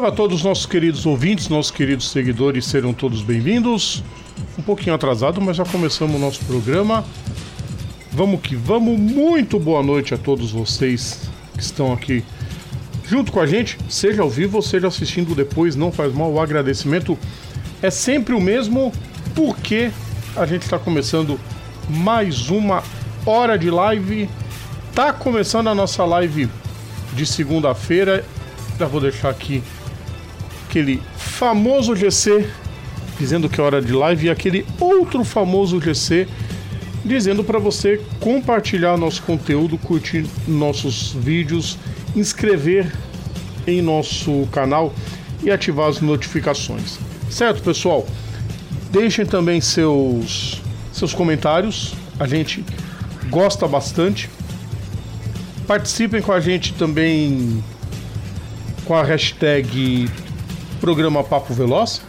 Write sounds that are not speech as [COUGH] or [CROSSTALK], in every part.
Salve a todos os nossos queridos ouvintes, nossos queridos seguidores, serão todos bem-vindos. Um pouquinho atrasado, mas já começamos o nosso programa. Vamos que vamos. Muito boa noite a todos vocês que estão aqui junto com a gente, seja ao vivo ou seja assistindo depois, não faz mal. O agradecimento é sempre o mesmo, porque a gente está começando mais uma hora de live. Tá começando a nossa live de segunda-feira. Já vou deixar aqui aquele famoso GC dizendo que é hora de live e aquele outro famoso GC dizendo para você compartilhar nosso conteúdo, curtir nossos vídeos, inscrever em nosso canal e ativar as notificações. Certo, pessoal? Deixem também seus seus comentários. A gente gosta bastante. Participem com a gente também com a hashtag programa Papo Veloz.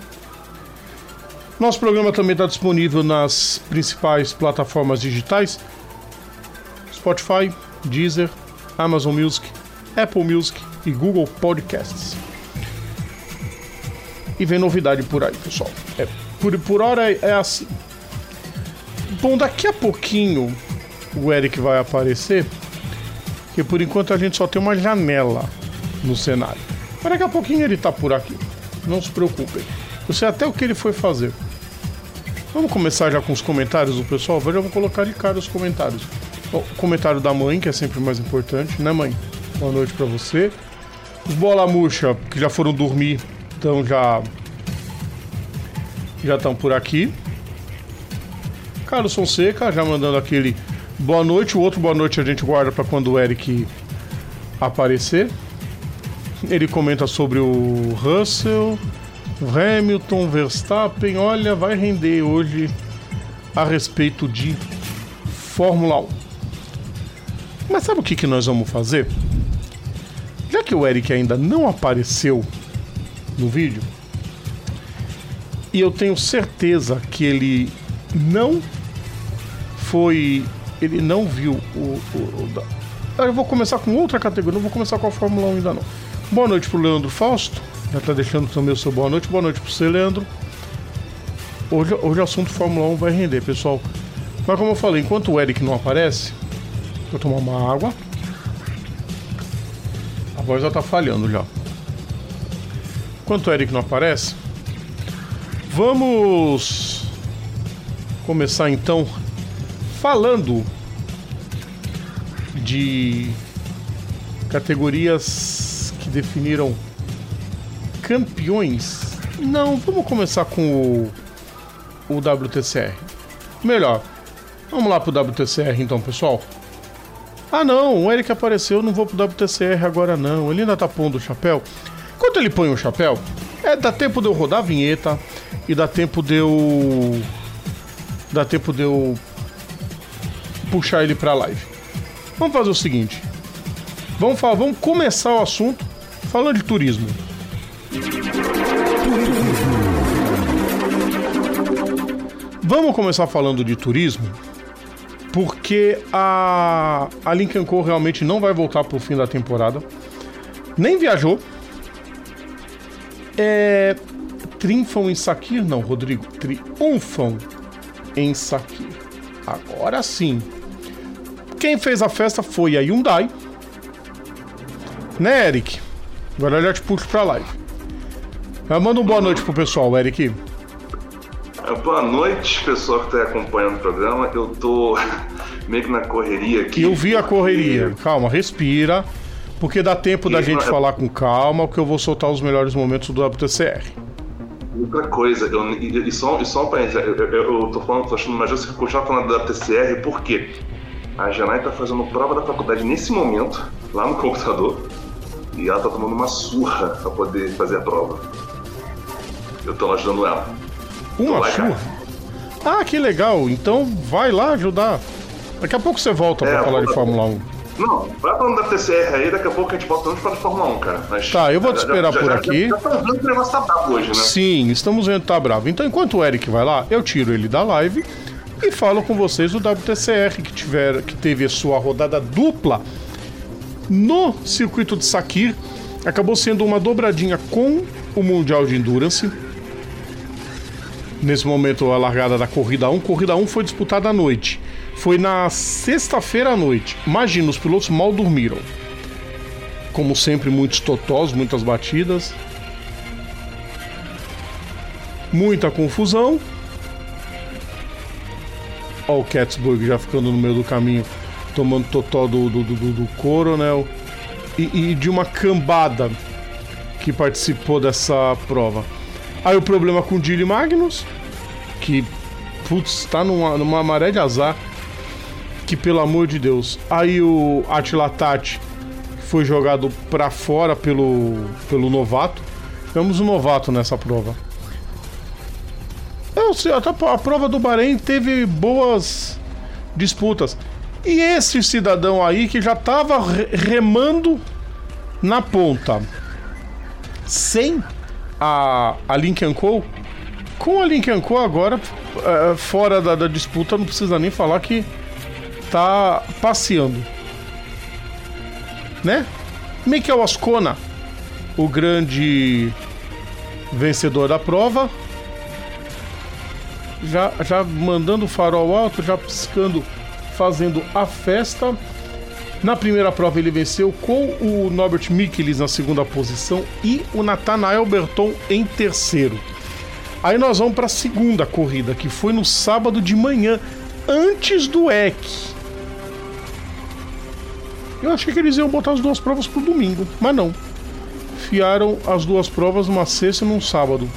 Nosso programa também está disponível nas principais plataformas digitais: Spotify, Deezer, Amazon Music, Apple Music e Google Podcasts. E vem novidade por aí, pessoal. É, por, por hora é, assim. Bom, daqui a pouquinho o Eric vai aparecer, que por enquanto a gente só tem uma janela no cenário. Mas daqui a pouquinho ele tá por aqui. Não se preocupem. Eu sei até o que ele foi fazer. Vamos começar já com os comentários do pessoal? Eu já vou colocar de cara os comentários. Bom, o comentário da mãe, que é sempre o mais importante, né, mãe? Boa noite para você. Os bola murcha, que já foram dormir, então já já estão por aqui. Carlos Fonseca já mandando aquele boa noite. O outro boa noite a gente guarda para quando o Eric aparecer. Ele comenta sobre o Russell, Hamilton, Verstappen. Olha, vai render hoje a respeito de Fórmula 1. Mas sabe o que, que nós vamos fazer? Já que o Eric ainda não apareceu no vídeo, e eu tenho certeza que ele não foi. Ele não viu o. o, o eu vou começar com outra categoria, não vou começar com a Fórmula 1 ainda não. Boa noite pro Leandro Fausto. Já tá deixando também o seu boa noite. Boa noite pro você, Leandro. Hoje, hoje o assunto Fórmula 1 vai render, pessoal. Mas como eu falei, enquanto o Eric não aparece, vou tomar uma água. A voz já tá falhando já. Enquanto o Eric não aparece, vamos começar então falando de categorias definiram campeões. Não, vamos começar com o, o WTCR. Melhor, vamos lá pro WTCR então, pessoal. Ah não, o Eric apareceu, não vou pro WTCR agora não. Ele ainda tá pondo o chapéu. Enquanto ele põe o chapéu, é, dá tempo de eu rodar a vinheta e dá tempo de eu. Dá tempo de eu puxar ele pra live. Vamos fazer o seguinte. Vamos, falar, vamos começar o assunto Falando de turismo. Vamos começar falando de turismo, porque a, a Lincoln Co realmente não vai voltar para o fim da temporada. Nem viajou. É, triunfam em Sakir? Não, Rodrigo. Triunfam em Sakir. Agora sim. Quem fez a festa foi a Hyundai. Né, Eric? Agora eu já te puxo pra live. Manda um boa noite pro pessoal, Eric. É, boa noite, pessoal que tá acompanhando o programa. Eu tô [LAUGHS] meio que na correria aqui. Eu vi a correria. Calma, respira. Porque dá tempo e, da gente é... falar com calma, porque eu vou soltar os melhores momentos do WTCR. Outra coisa, eu, e, só, e só um parênteses, eu, eu, eu tô falando, tô achando mais justo continuar falando da WTCR, porque a Janai tá fazendo prova da faculdade nesse momento, lá no computador. E ela tá tomando uma surra pra poder fazer a prova. Eu tô ajudando ela. Uma lá, surra? Cara. Ah, que legal. Então vai lá ajudar. Daqui a pouco você volta é, pra falar de Fórmula 1. Não, vai falando da TCR aí, daqui a pouco a gente volta para a Fórmula 1, cara. Mas tá, eu vou te esperar já, por já, aqui. Já, já tá vendo que o negócio tá bravo hoje, né? Sim, estamos vendo que tá bravo. Então, enquanto o Eric vai lá, eu tiro ele da live e falo com vocês do WTCR, que, tiver, que teve a sua rodada dupla no circuito de Sakir, Acabou sendo uma dobradinha com o Mundial de Endurance. Nesse momento, a largada da Corrida 1. Corrida 1 foi disputada à noite. Foi na sexta-feira à noite. Imagina, os pilotos mal dormiram. Como sempre, muitos totós, muitas batidas. Muita confusão. Ó, o Catsburg já ficando no meio do caminho, tomando totó do, do, do, do Coronel. E, e de uma cambada que participou dessa prova. Aí o problema com o Dilly Magnus, que, putz, tá numa, numa maré de azar. Que pelo amor de Deus. Aí o Atila Tati foi jogado para fora pelo, pelo novato. Tivemos um novato nessa prova. Eu sei, a prova do Bahrein teve boas disputas. E esse cidadão aí que já estava remando na ponta sem a, a Lincoln Co. Com a Lincoln Co agora, é, fora da, da, disputa, não precisa nem falar que tá passeando. Né? Mikel Ascona, o grande vencedor da prova, já, já mandando o farol alto, já piscando, fazendo a festa. Na primeira prova ele venceu com o Norbert Michelis na segunda posição e o Nathanael Berton em terceiro. Aí nós vamos para a segunda corrida, que foi no sábado de manhã, antes do EC. Eu achei que eles iam botar as duas provas pro domingo, mas não. Fiaram as duas provas numa sexta e num sábado.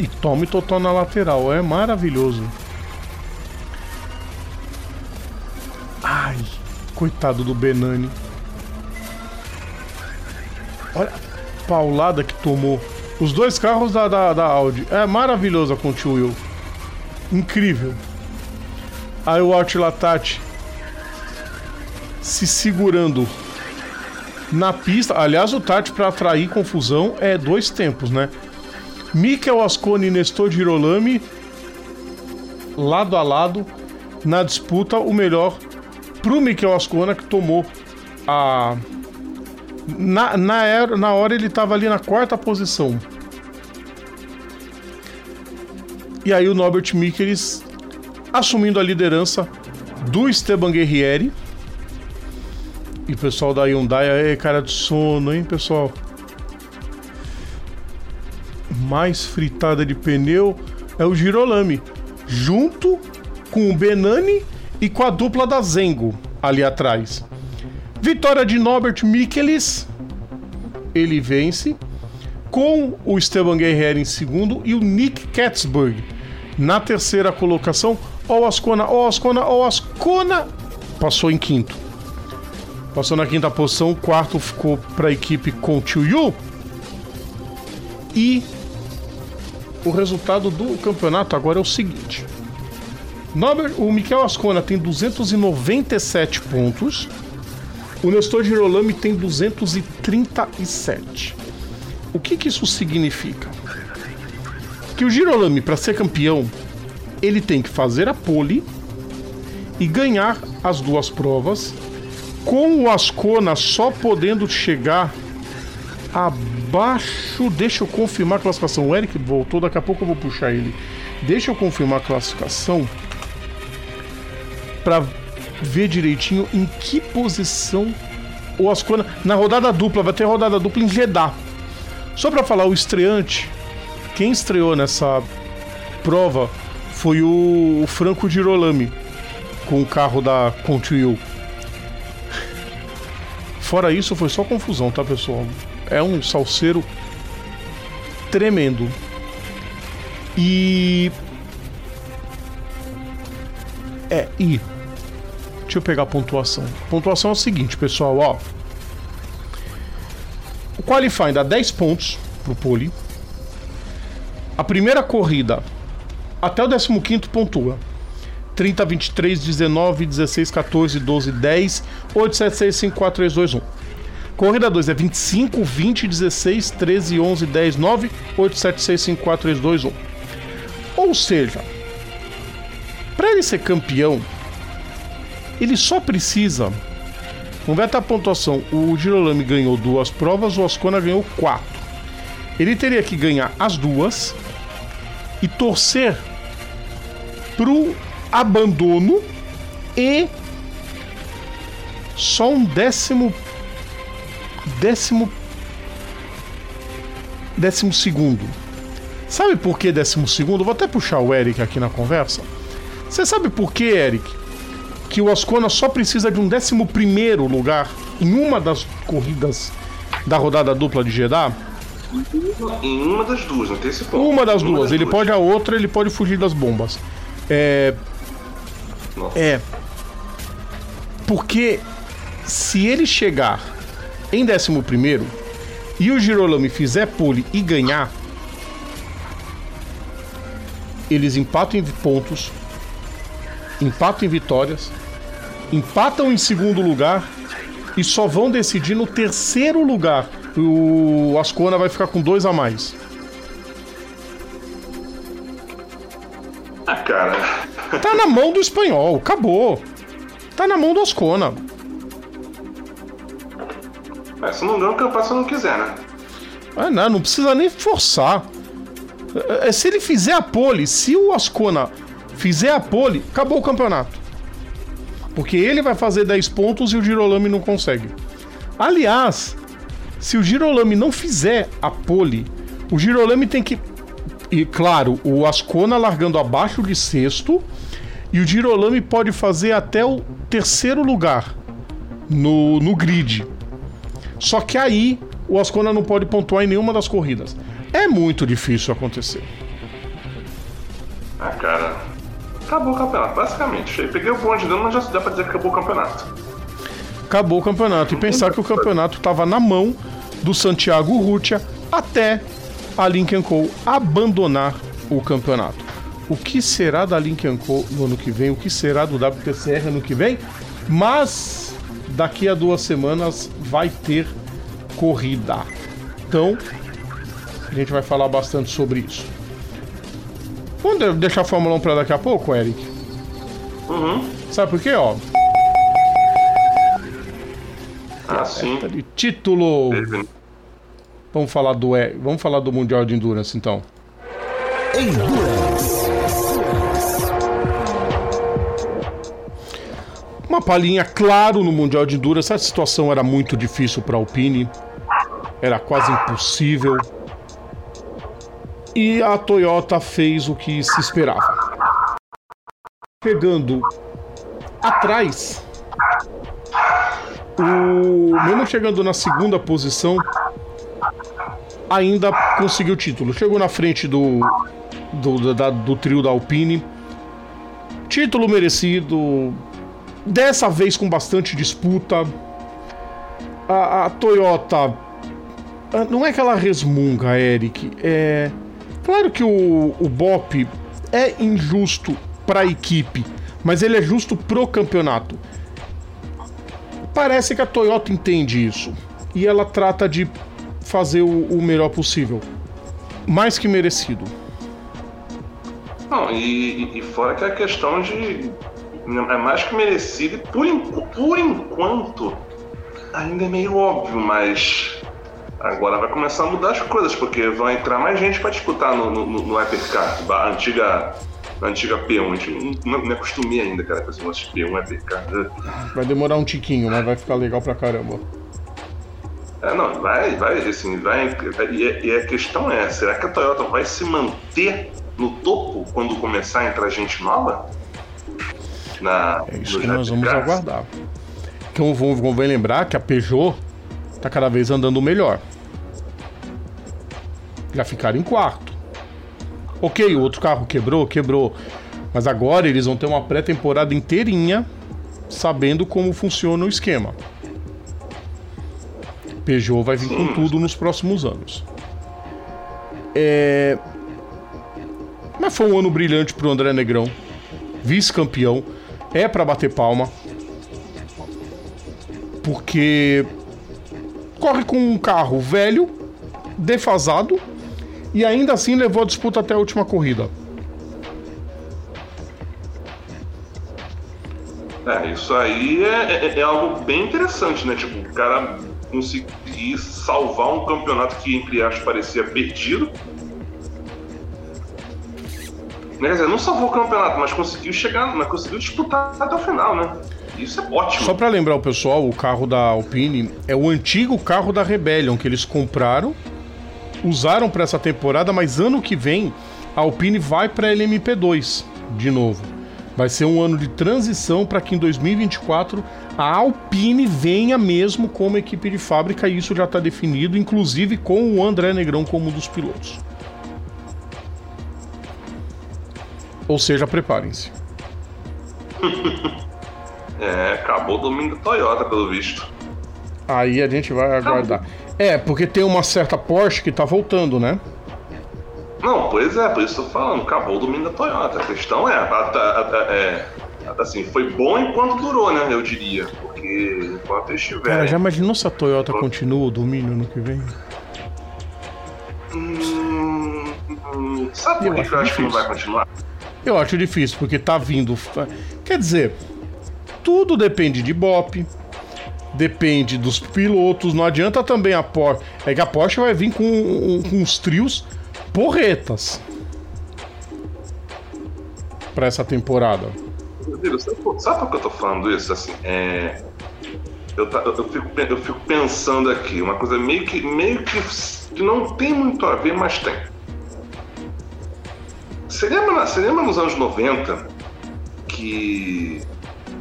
E tome totó na lateral, é maravilhoso. Coitado do Benani. Olha a paulada que tomou. Os dois carros da, da, da Audi. É maravilhosa com o tio Will. Incrível. Aí o Latati se segurando na pista. Aliás, o Tati para atrair confusão é dois tempos, né? Mikel Asconi e Nestor Girolami lado a lado na disputa o melhor pro Mikel Ascona que tomou a na, na, era, na hora ele estava ali na quarta posição. E aí o Norbert Michelis assumindo a liderança do Esteban Guerrieri. E o pessoal da Hyundai aí, cara de sono, hein, pessoal? Mais fritada de pneu é o Girolami, junto com o Benani e com a dupla da Zengo ali atrás. Vitória de Norbert Michelis, ele vence, com o Esteban Guerreiro em segundo e o Nick Katzberg na terceira colocação. O Ascona, o Ascona, o Ascona passou em quinto. Passou na quinta posição, quarto ficou para a equipe com Yu. E o resultado do campeonato agora é o seguinte: O Miquel Ascona tem 297 pontos. O Nestor Girolami tem 237. O que, que isso significa? Que o Girolami, para ser campeão, ele tem que fazer a pole e ganhar as duas provas, com o Ascona só podendo chegar abaixo. Deixa eu confirmar a classificação. O Eric voltou, daqui a pouco eu vou puxar ele. Deixa eu confirmar a classificação para ver direitinho em que posição o Ascona na rodada dupla, vai ter rodada dupla em Jeddah. Só para falar o estreante, quem estreou nessa prova foi o, Franco Girolami com o carro da Continue. Fora isso, foi só confusão, tá, pessoal? É um salseiro tremendo. E é, e Deixa eu pegar a pontuação. A pontuação é o seguinte, pessoal, ó. O qualifying dá 10 pontos pro pole. A primeira corrida até o 15 pontua. 30, 23, 19, 16, 14, 12, 10, 8, 7, 6, 5, 4, 3, 2, 1. Corrida 2 é 25, 20, 16, 13, 11, 10, 9, 8, 7, 6, 5, 4, 3, 2, 1. Ou seja, para ele ser campeão, ele só precisa até a pontuação. O Girolami ganhou duas provas, o Ascona ganhou quatro. Ele teria que ganhar as duas e torcer pro abandono e só um décimo décimo décimo segundo. Sabe por que décimo segundo? Vou até puxar o Eric aqui na conversa. Você sabe por que, Eric, que o Ascona só precisa de um décimo primeiro lugar em uma das corridas da rodada dupla de Jeddah? Em uma das duas, não tem esse ponto. Uma das uma duas. Das ele duas. pode a outra, ele pode fugir das bombas. É. Nossa. É. Porque se ele chegar em 11 primeiro e o Girolami fizer pole e ganhar, eles empatam em pontos, empatam em vitórias, empatam em segundo lugar e só vão decidir no terceiro lugar. O Ascona vai ficar com dois a mais. Ah, cara. Tá na mão do espanhol, acabou. Tá na mão do Ascona. Mas se não ganha o campeonato se não quiser, né? Ah, não, não precisa nem forçar. É, é, se ele fizer a pole, se o Ascona fizer a pole, acabou o campeonato. Porque ele vai fazer 10 pontos e o Girolami não consegue. Aliás, se o Girolami não fizer a pole, o Girolami tem que. E claro, o Ascona largando abaixo de sexto. E o Girolami pode fazer até o terceiro lugar no, no grid. Só que aí o Ascona não pode pontuar em nenhuma das corridas. É muito difícil acontecer. Acabou o campeonato, basicamente. Peguei o bonde dele, mas já dá pra dizer que acabou o campeonato. Acabou o campeonato. E pensar que o campeonato estava na mão do Santiago Rutia até a Lincoln Co. abandonar o campeonato. O que será da Lincoln Co. no ano que vem? O que será do WTCR ano que vem? Mas daqui a duas semanas vai ter corrida. Então, a gente vai falar bastante sobre isso. Vamos deixar a Fórmula 1 para daqui a pouco, Eric? Uhum. Sabe por quê, ó? Ah, sim. De título. Vamos falar do vamos falar do Mundial de Endurance então. Endurance. Uma palhinha, claro, no Mundial de Endurance. Essa situação era muito difícil para a Alpine. Era quase impossível e a Toyota fez o que se esperava. Chegando atrás, o mesmo chegando na segunda posição, ainda conseguiu o título. Chegou na frente do do, da, do trio da Alpine. Título merecido, dessa vez com bastante disputa. A, a Toyota não é que ela resmunga, Eric, é Claro que o, o BOP é injusto para a equipe, mas ele é justo pro campeonato. Parece que a Toyota entende isso e ela trata de fazer o, o melhor possível. Mais que merecido. Não, e, e, fora que a questão de. É mais que merecido, por, por enquanto ainda é meio óbvio, mas Agora vai começar a mudar as coisas, porque vai entrar mais gente para disputar no, no, no Hypercar, a antiga, a antiga P1. A gente não, não acostumei ainda, cara, com esse negócio de P1, Hypercar. Vai demorar um tiquinho, mas vai ficar legal pra caramba. É, não, vai, vai, assim, vai. E, e a questão é: será que a Toyota vai se manter no topo quando começar a entrar gente nova? Na, é isso que nós vamos aguardar. Então vamos, vamos lembrar que a Peugeot tá cada vez andando melhor já ficaram em quarto. Ok, o outro carro quebrou, quebrou. Mas agora eles vão ter uma pré-temporada inteirinha sabendo como funciona o esquema. Peugeot vai vir com tudo nos próximos anos. É... Mas foi um ano brilhante pro André Negrão. Vice-campeão. É para bater palma. Porque corre com um carro velho, defasado, e ainda assim levou a disputa até a última corrida. É, isso aí é, é, é, algo bem interessante, né? Tipo, o cara conseguir salvar um campeonato que, entre aspas, parecia perdido. Quer dizer, não salvou o campeonato, mas conseguiu chegar, mas conseguiu disputar até o final, né? Isso é ótimo. Só para lembrar o pessoal, o carro da Alpine é o antigo carro da Rebellion que eles compraram, usaram para essa temporada, mas ano que vem a Alpine vai para LMP2 de novo. Vai ser um ano de transição para que em 2024 a Alpine venha mesmo como equipe de fábrica e isso já está definido, inclusive com o André Negrão como um dos pilotos. Ou seja, preparem-se. [LAUGHS] é, acabou o domínio da Toyota, pelo visto. Aí a gente vai aguardar. É, porque tem uma certa Porsche que está voltando, né? Não, pois é, por isso eu tô falando, acabou o domínio da Toyota. A questão é, a, a, é assim, foi bom enquanto durou, né? Eu diria. Porque enquanto estiver. Cara, já imaginou se a Toyota continua o domínio no que vem? Hum, hum, sabe por que eu acho que não vai continuar? Eu acho difícil, porque tá vindo. Quer dizer, tudo depende de Bop, depende dos pilotos. Não adianta também a Porsche. É que a Porsche vai vir com, com uns trios porretas para essa temporada. Sabe, por que eu tô falando isso? Assim, é, eu, eu, fico, eu fico pensando aqui, uma coisa meio que, meio que não tem muito a ver, mas tem. Você lembra, você lembra nos anos 90 que,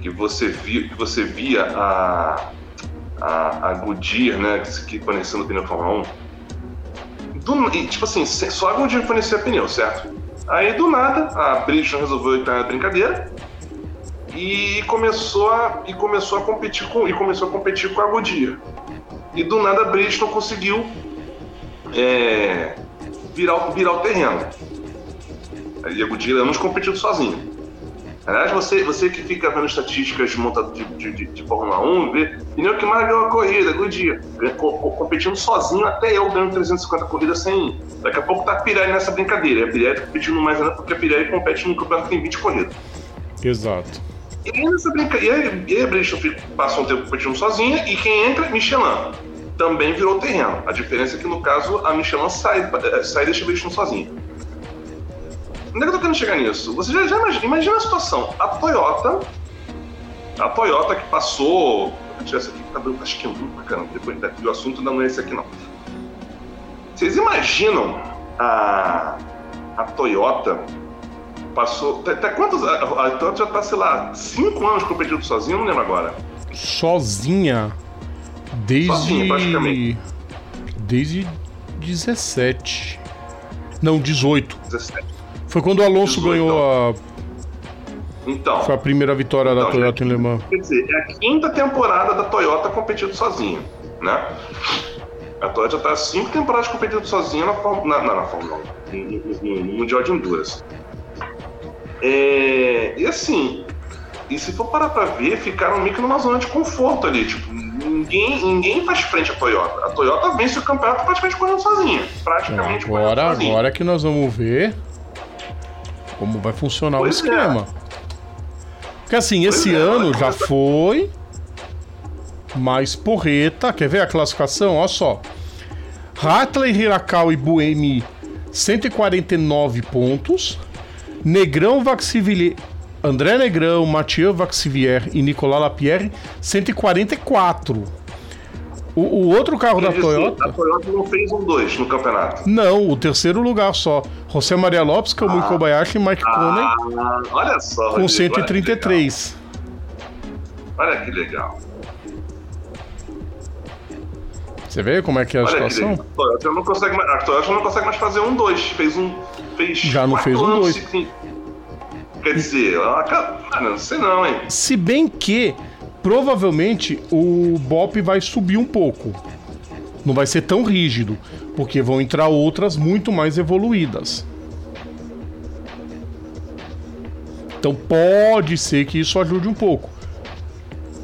que, você, via, que você via a, a, a Goodyear, né, que, que fornecendo pneu Fórmula 1? Do, e, tipo assim, só a Goodyear fornecia pneu, certo? Aí do nada a Bridgestone resolveu entrar na brincadeira e começou a, e começou a competir com e começou a competir com a Goodyear. E do nada a Bridgestone conseguiu é, virar, virar o terreno. E a Goodyear não competindo sozinho. Aliás, você, você que fica vendo estatísticas de montador de, de, de, Fórmula 1, vê pneu que mais ganhou a corrida, Goodyear, competindo sozinho, até eu ganhando 350 corridas sem. Daqui a pouco tá a Pirelli nessa brincadeira. A Pirelli tá competindo mais ainda porque a Pirelli compete no campeonato que tem 20 corridas. Exato. E aí nessa brincadeira, e aí a Bridgestone passa um tempo competindo sozinha, e quem entra? Michelin. Também virou terreno. A diferença é que no caso a Michelin sai, eh, sai e deixa a Bridgestone sozinha. Onde é que eu tô querendo chegar nisso? Você já, já imagina, imagina a situação. A Toyota, a Toyota que passou. Vou tirar essa aqui que tá cabelo tá esquentando pra caramba. Depois daqui, o assunto não é esse aqui, não. Vocês imaginam a, a Toyota passou. Até quantos. A, a Toyota já tá, sei lá, 5 anos competindo sozinha, não lembro agora. Sozinha? Desde. Sozinha, praticamente. Desde 17. Não, 18. 17. Foi quando o Alonso 18, ganhou então. a. Então. Foi a primeira vitória então, da Toyota em Le Mans. Quer dizer, é a quinta temporada da Toyota competindo sozinha, né? A Toyota já tá cinco temporadas competindo sozinha na, na, na, na Fórmula 1, no, no, Mundial de Honduras. É, e assim, e se for parar pra ver, ficaram meio que numa zona de conforto ali. Tipo, ninguém, ninguém faz frente à Toyota. A Toyota vence o campeonato praticamente correndo sozinha. Praticamente agora, sozinha. Agora que nós vamos ver como vai funcionar pois o é. esquema. É. Porque assim, pois esse é, ano já foi mais porreta. Quer ver a classificação? Olha só. Hartley, Hirakawa e Buemi, 149 pontos. Negrão, Vaxivier, André Negrão, Mathieu Vaxivier e Nicolas Lapierre, 144. O, o outro carro da Toyota. A Toyota não fez um 2 no campeonato. Não, o terceiro lugar só. José Maria Lopes, Kamui ah, Kobayashi e Mike ah, Olha só. Com 133. Olha que legal. Você vê como é que é a olha situação? A Toyota, não consegue mais, a Toyota não consegue mais fazer um 2. Fez um. Fez Já não fez um 2. Quer dizer, ela, não sei não, hein? Se bem que provavelmente o BOP vai subir um pouco. Não vai ser tão rígido, porque vão entrar outras muito mais evoluídas. Então pode ser que isso ajude um pouco.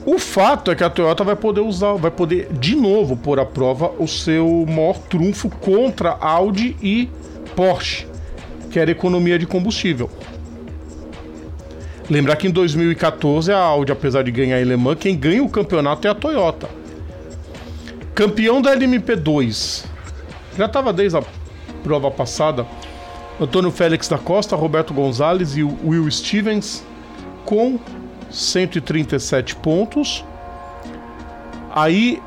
O fato é que a Toyota vai poder usar, vai poder de novo pôr à prova o seu maior trunfo contra Audi e Porsche, que era economia de combustível. Lembrar que em 2014 a Audi, apesar de ganhar em Le Mans, quem ganha o campeonato é a Toyota. Campeão da LMP2. Já estava desde a prova passada. Antônio Félix da Costa, Roberto Gonzalez e Will Stevens com 137 pontos. Aí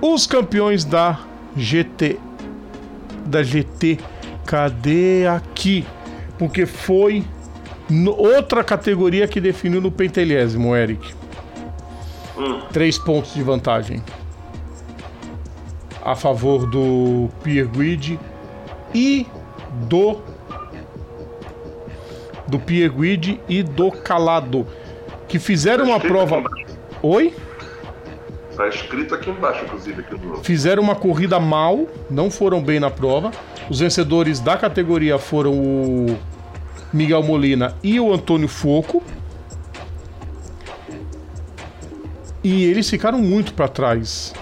os campeões da GT da GT cadê aqui? Porque foi outra categoria que definiu no pentelésimo, Eric. Hum. Três pontos de vantagem a favor do Pierre Guide e do do Pierre Guide e do Calado que fizeram tá uma prova. Oi? Tá escrito aqui embaixo, inclusive. Aqui do... Fizeram uma corrida mal, não foram bem na prova. Os vencedores da categoria foram o Miguel Molina e o Antônio Foco. E eles ficaram muito para trás.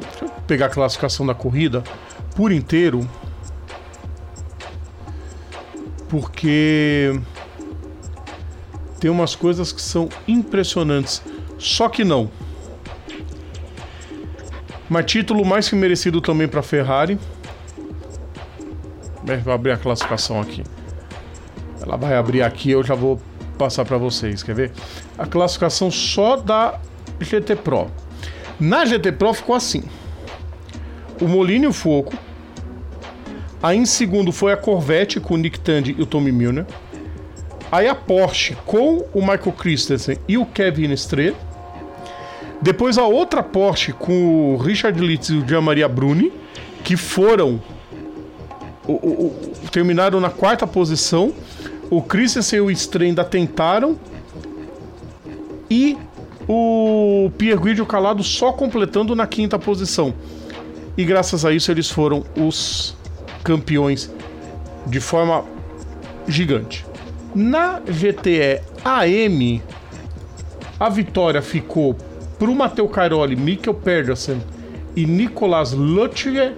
Deixa eu pegar a classificação da corrida por inteiro. Porque tem umas coisas que são impressionantes. Só que não. Mas título mais que merecido também para Ferrari. Vou abrir a classificação aqui. Ela vai abrir aqui, eu já vou passar para vocês. Quer ver? A classificação só da GT Pro. Na GT Pro ficou assim: o Molino e o Foco. Aí em segundo foi a Corvette com o Nick Tandy e o Tommy Milner. Aí a Porsche com o Michael Christensen e o Kevin Estrela. Depois a outra Porsche com o Richard Litz e o Jean-Maria Bruni, que foram o, o, terminaram na quarta posição. O Christensen e o Estrela ainda tentaram. E o Pierre Guido Calado só completando na quinta posição. E graças a isso eles foram os campeões de forma gigante. Na GTE AM, a vitória ficou para o Matteo Cairoli, Mikkel Pedersen e Nicolas Luttiger.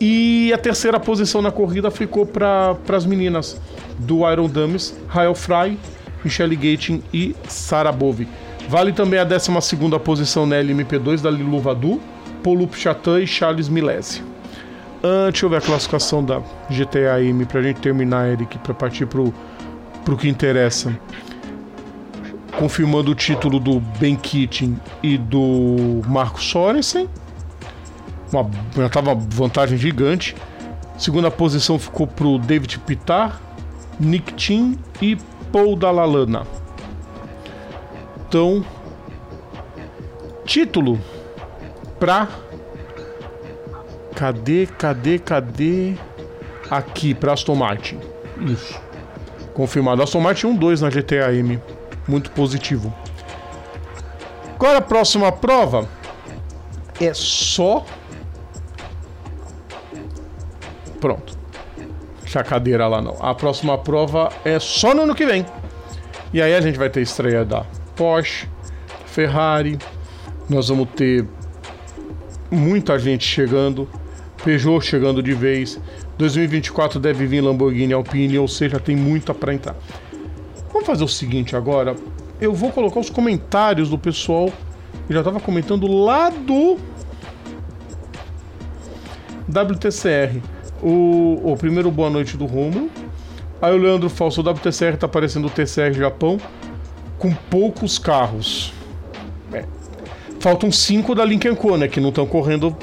E a terceira posição na corrida ficou para as meninas do Iron Dummies, Rael Fry, Michelle Gating e Sara Bove. Vale também a 12 posição na LMP2 da Lilu Vadu, Polup Chatan e Charles Milesi. Uh, eu ver a classificação da GTA M pra gente terminar, Eric, pra partir pro, pro que interessa. Confirmando o título do Ben Keating e do Marco Sorensen. Uma, já tava vantagem gigante. Segunda posição ficou pro David Pitar, Nick Tim e Paul Dalalana. Então, título para Cadê, cadê, cadê? Aqui, para Aston Martin. Isso. Confirmado. Aston Martin 1-2 na GTA M. Muito positivo. Agora a próxima prova é só. Pronto. Deixa a cadeira lá não. A próxima prova é só no ano que vem. E aí a gente vai ter estreia da Porsche, Ferrari. Nós vamos ter muita gente chegando. Peugeot chegando de vez. 2024 deve vir Lamborghini Alpine, ou seja, tem muita para entrar. Vamos fazer o seguinte agora. Eu vou colocar os comentários do pessoal que já estava comentando lá do WTCR. O, o primeiro boa noite do Romulo. Aí o Leandro Falso, o WTCR tá aparecendo o TCR Japão com poucos carros. É. Faltam cinco da Lincoln Co, né, que não estão correndo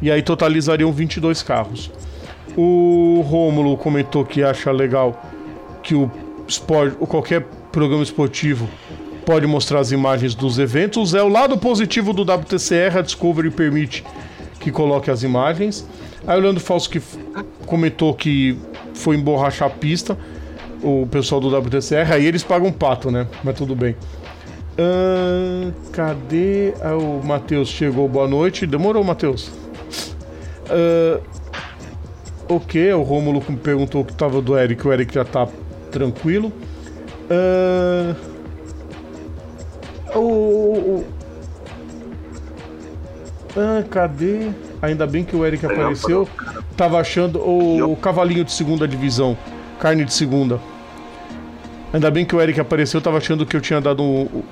e aí totalizariam 22 carros. O Rômulo comentou que acha legal que o qualquer programa esportivo pode mostrar as imagens dos eventos. É o lado positivo do WTCR, a Discovery permite que coloque as imagens. Aí o Leandro Falso que comentou que foi emborrachar a pista, o pessoal do WTCR, aí eles pagam pato, né? Mas tudo bem. Uh, cadê? Ah, o Matheus chegou, boa noite. Demorou, Matheus. Uh, ok, o Rômulo perguntou o que tava do Eric, o Eric já tá tranquilo. Uh, o, ah, cadê? Ainda bem que o Eric apareceu. Tava achando o, o, cavalinho de segunda divisão, carne de segunda. Ainda bem que o Eric apareceu, eu tava achando que eu tinha dado um,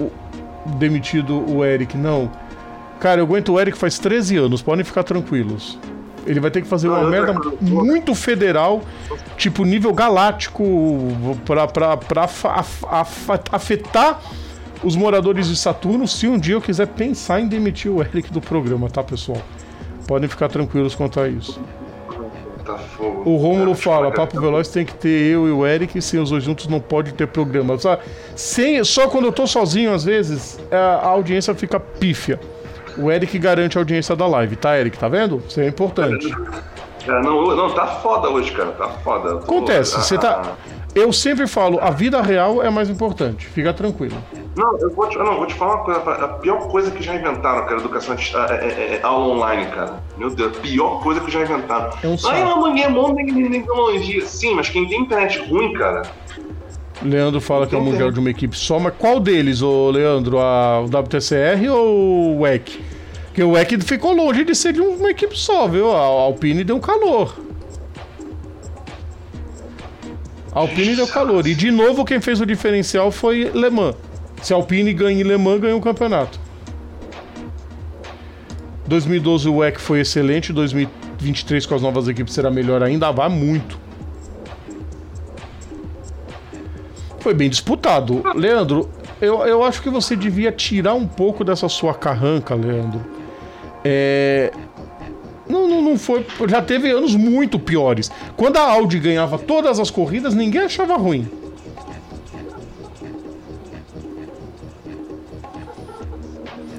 um, um, demitido o Eric. Não. Cara, eu aguento o Eric faz 13 anos, podem ficar tranquilos. Ele vai ter que fazer uma merda muito federal, tipo nível galáctico, pra, pra, pra afetar os moradores de Saturno se um dia eu quiser pensar em demitir o Eric do programa, tá, pessoal? Podem ficar tranquilos quanto a isso. Tá fogo. O Rômulo fala, Papo Veloz tem que ter eu e o Eric, sem os dois juntos não pode ter programa. Só, sem, só quando eu tô sozinho, às vezes, a audiência fica pífia. O Eric garante a audiência da live, tá, Eric? Tá vendo? Isso é importante. É, não, não, tá foda hoje, cara. Tá foda. Acontece, você tá. Eu sempre falo, a vida real é mais importante. Fica tranquilo. Não, eu vou te, não, vou te falar uma coisa. A pior coisa que já inventaram, cara, educação de, é, é, é, aula online, cara. Meu Deus, a pior coisa que já inventaram. É um Ai, amanhã é bom tecnologia. Sim, mas quem tem internet ruim, cara. Leandro fala que é o mundial de uma equipe só, mas qual deles, ô Leandro? A, o WTCR ou o WEC? Porque o WEC ficou longe de ser de uma equipe só, viu? A Alpine deu um calor. Alpine deu calor. E de novo quem fez o diferencial foi Le Mans. Se Alpine ganha em Le Mans, ganha o campeonato. 2012 o WEC foi excelente, 2023 com as novas equipes será melhor ainda, vai muito. Foi bem disputado. Leandro, eu, eu acho que você devia tirar um pouco dessa sua carranca, Leandro. É, não, não, não foi. Já teve anos muito piores. Quando a Audi ganhava todas as corridas, ninguém achava ruim.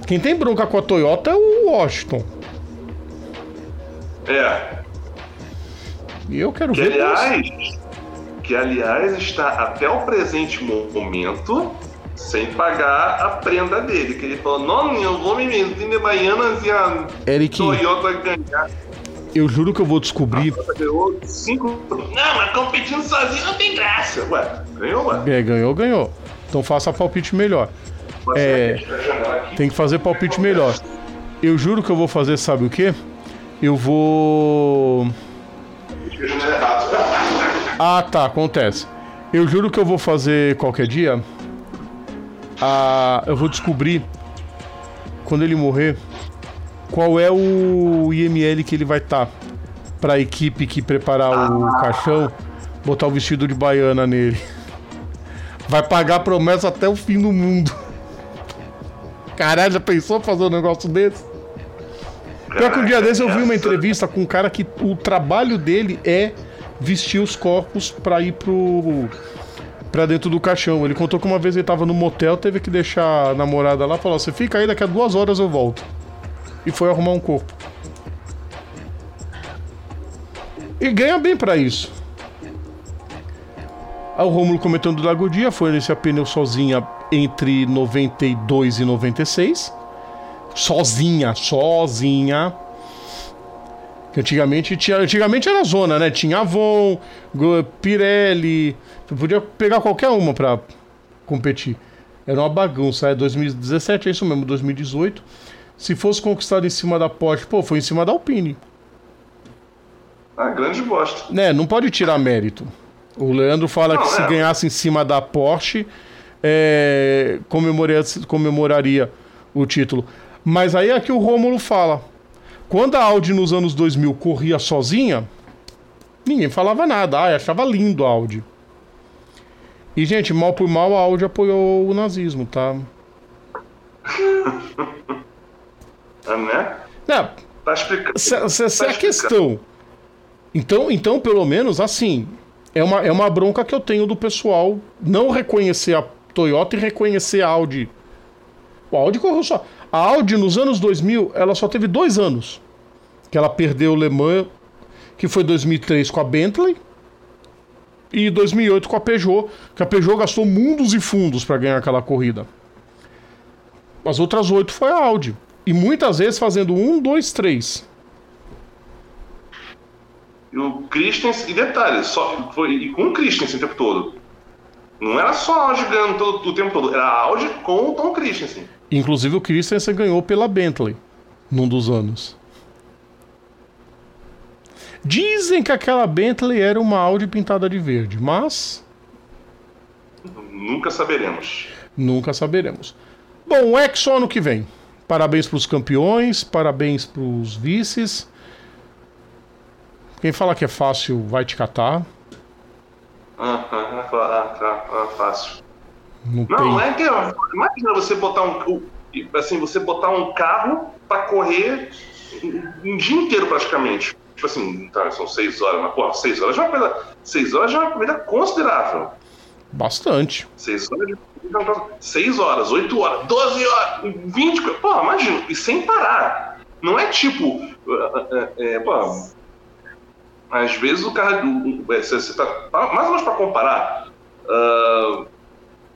Quem tem bronca com a Toyota é o Washington. É. E eu quero que, ver. Aliás, que aliás está até o presente momento sem pagar a prenda dele. Que ele falou: Não, eu vou me meter de Baianas e a Eric, Toyota ganhar. Eu juro que eu vou descobrir. ganhou cinco. Não, mas competindo sozinho não tem graça. Ué, ganhou, ué. É, ganhou, ganhou. Então faça palpite melhor. É, tem que fazer palpite melhor. Eu juro que eu vou fazer, sabe o que? Eu vou. [LAUGHS] Ah, tá, acontece. Eu juro que eu vou fazer qualquer dia. Ah, eu vou descobrir quando ele morrer qual é o IML que ele vai estar tá para a equipe que preparar o caixão, botar o vestido de baiana nele. Vai pagar a promessa até o fim do mundo. Caralho, já pensou fazer um negócio desse? Pior que um dia desse eu vi uma entrevista com um cara que o trabalho dele é vestir os corpos pra ir pro. Pra dentro do caixão. Ele contou que uma vez ele tava no motel, teve que deixar a namorada lá falou: Você fica aí, daqui a duas horas eu volto. E foi arrumar um corpo. E ganha bem para isso. Aí o Rômulo comentando da Godia, foi nesse a pneu sozinha entre 92 e 96. Sozinha, sozinha. Que antigamente tinha. Antigamente era zona, né? Tinha Avon, Pirelli. Você podia pegar qualquer uma pra competir. Era uma bagunça. É 2017, é isso mesmo, 2018. Se fosse conquistado em cima da Porsche, pô, foi em cima da Alpine. Ah, grande bosta. Né, não pode tirar mérito. O Leandro fala não, que é. se ganhasse em cima da Porsche, é, comemoraria, comemoraria o título. Mas aí é que o Rômulo fala. Quando a Audi nos anos 2000 corria sozinha, ninguém falava nada. Ah, achava lindo a Audi. E, gente, mal por mal, a Audi apoiou o nazismo, tá? [LAUGHS] é, né? É, tá explicando. Essa é a questão. Então, então, pelo menos, assim, é uma, é uma bronca que eu tenho do pessoal não reconhecer a Toyota e reconhecer a Audi. O Audi correu só. A Audi, nos anos 2000, ela só teve dois anos. Que ela perdeu o Le Mans, que foi 2003 com a Bentley. E 2008 com a Peugeot. Que a Peugeot gastou mundos e fundos para ganhar aquela corrida. As outras oito foi a Audi. E muitas vezes fazendo um, dois, três. E o Christensen, e detalhe, só, foi, e com o Christensen o tempo todo. Não era só a Audi ganhando todo, o tempo todo, era a Audi com o Tom Christensen. Inclusive o Christensen ganhou pela Bentley num dos anos. Dizem que aquela Bentley era uma Audi pintada de verde, mas Nunca saberemos. Nunca saberemos. Bom, o é só ano que vem. Parabéns para os campeões, parabéns para os vices. Quem fala que é fácil vai te catar. Ah, ah, ah, ah, ah fácil. Não, não tem... é que. Imagina você botar um. Assim, você botar um carro para correr um dia inteiro praticamente. Tipo assim, tá, são seis horas, mas porra, seis horas já é uma coisa. Seis horas já é uma coisa considerável. Bastante. Seis horas, seis horas, oito horas, doze horas, vinte. Pô, imagina, e sem parar. Não é tipo. É, é, pô, às vezes o cara. Você, você tá, mais ou menos para comparar. Uh,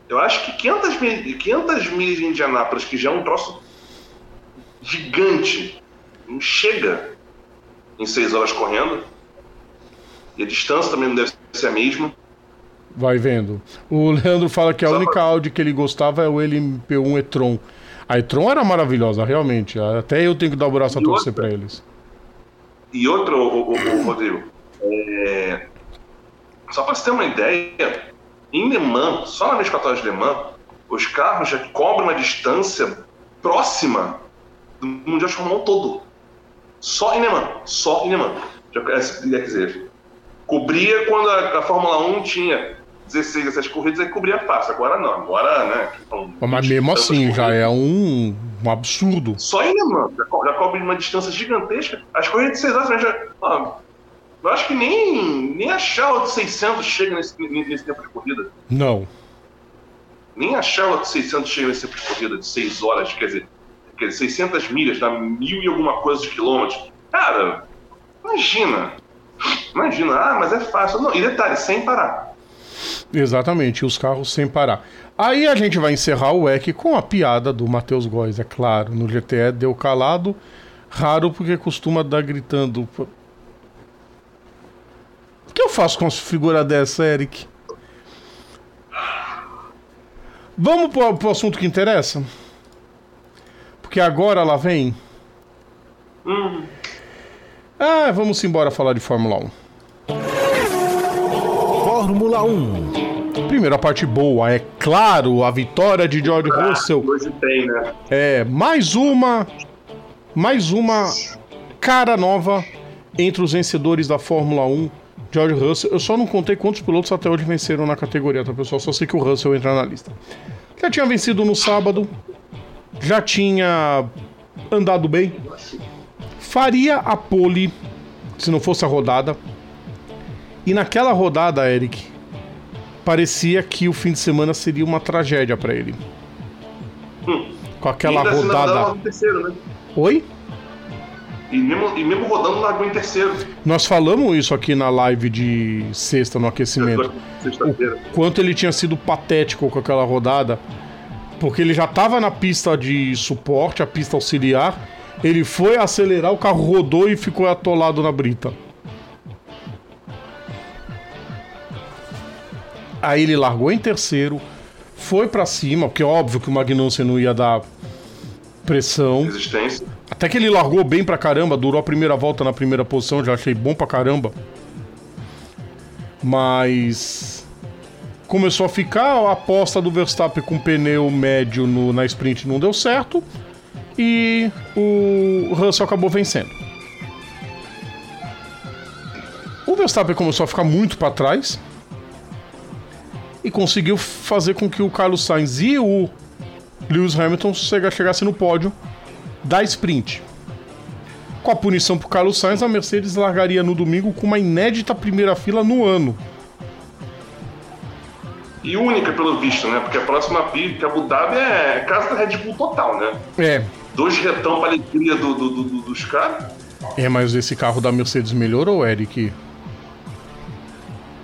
eu acho que 500 mil, 500 milhas de Indianápolis, que já é um troço gigante, não chega em 6 horas correndo. E a distância também não deve ser a mesma. Vai vendo. O Leandro fala que a Só única pra... Audi que ele gostava é o LMP1 e-tron. A e-tron era maravilhosa, realmente. Até eu tenho que dar o braço a torcer para eles. E outro, o, o, o Rodrigo, é... só para você ter uma ideia, em Le Mans, só na 24 horas de Le Mans, os carros já cobrem uma distância próxima do Mundial de Fórmula 1 todo. Só em Le Mans. Só em Le Mans. Já, quer dizer, cobria quando a, a, Fórmula 1 tinha 16, 17 corridas, aí cobria fácil. Agora não. Agora, né? Então, Mas mesmo assim, já é um, um absurdo. Só em Le Mans. Já, já cobre uma distância gigantesca. As corridas de 6 horas já. Ó, eu acho que nem, nem a Charlotte 600 chega nesse, nesse tempo de corrida. Não. Nem a Charlotte 600 chega nesse tempo de corrida de 6 horas, quer dizer, dizer 600 milhas, dá mil e alguma coisa de quilômetros. Cara, imagina. Imagina, ah, mas é fácil. Não, e detalhe, sem parar. Exatamente, os carros sem parar. Aí a gente vai encerrar o EC com a piada do Matheus Góes, é claro. No GTE deu calado, raro porque costuma dar gritando que eu faço com uma figura dessa, Eric? Vamos pro, pro assunto que interessa? Porque agora lá vem. Uhum. Ah, vamos embora falar de Fórmula 1. Fórmula 1. Primeiro, a parte boa, é claro, a vitória de George ah, Russell. Hoje tem, né? É, mais uma. Mais uma cara nova entre os vencedores da Fórmula 1 George Russell. Eu só não contei quantos pilotos até hoje venceram na categoria, tá, pessoal? Só sei que o Russell entra na lista. Já tinha vencido no sábado, já tinha andado bem. Faria a pole se não fosse a rodada. E naquela rodada, Eric, parecia que o fim de semana seria uma tragédia para ele. Hum. Com aquela rodada. Terceiro, né? Oi? E mesmo, e mesmo rodando, largou em terceiro. Nós falamos isso aqui na live de sexta, no aquecimento. O quanto ele tinha sido patético com aquela rodada. Porque ele já estava na pista de suporte, a pista auxiliar. Ele foi acelerar, o carro rodou e ficou atolado na brita. Aí ele largou em terceiro, foi para cima, porque é óbvio que o Magnussen não ia dar pressão. Resistência. Até que ele largou bem pra caramba, durou a primeira volta na primeira posição, já achei bom pra caramba. Mas começou a ficar a aposta do Verstappen com pneu médio no, na sprint não deu certo e o Russell acabou vencendo. O Verstappen começou a ficar muito para trás e conseguiu fazer com que o Carlos Sainz e o Lewis Hamilton chegassem no pódio da sprint. Com a punição para Carlos Sainz, a Mercedes largaria no domingo com uma inédita primeira fila no ano. E única, pelo visto, né? Porque a próxima pista, que é Abu Dhabi, é casa da Red Bull total, né? É. Dois retão para alegria do, do, do, dos caras. É, mas esse carro da Mercedes melhorou, Eric?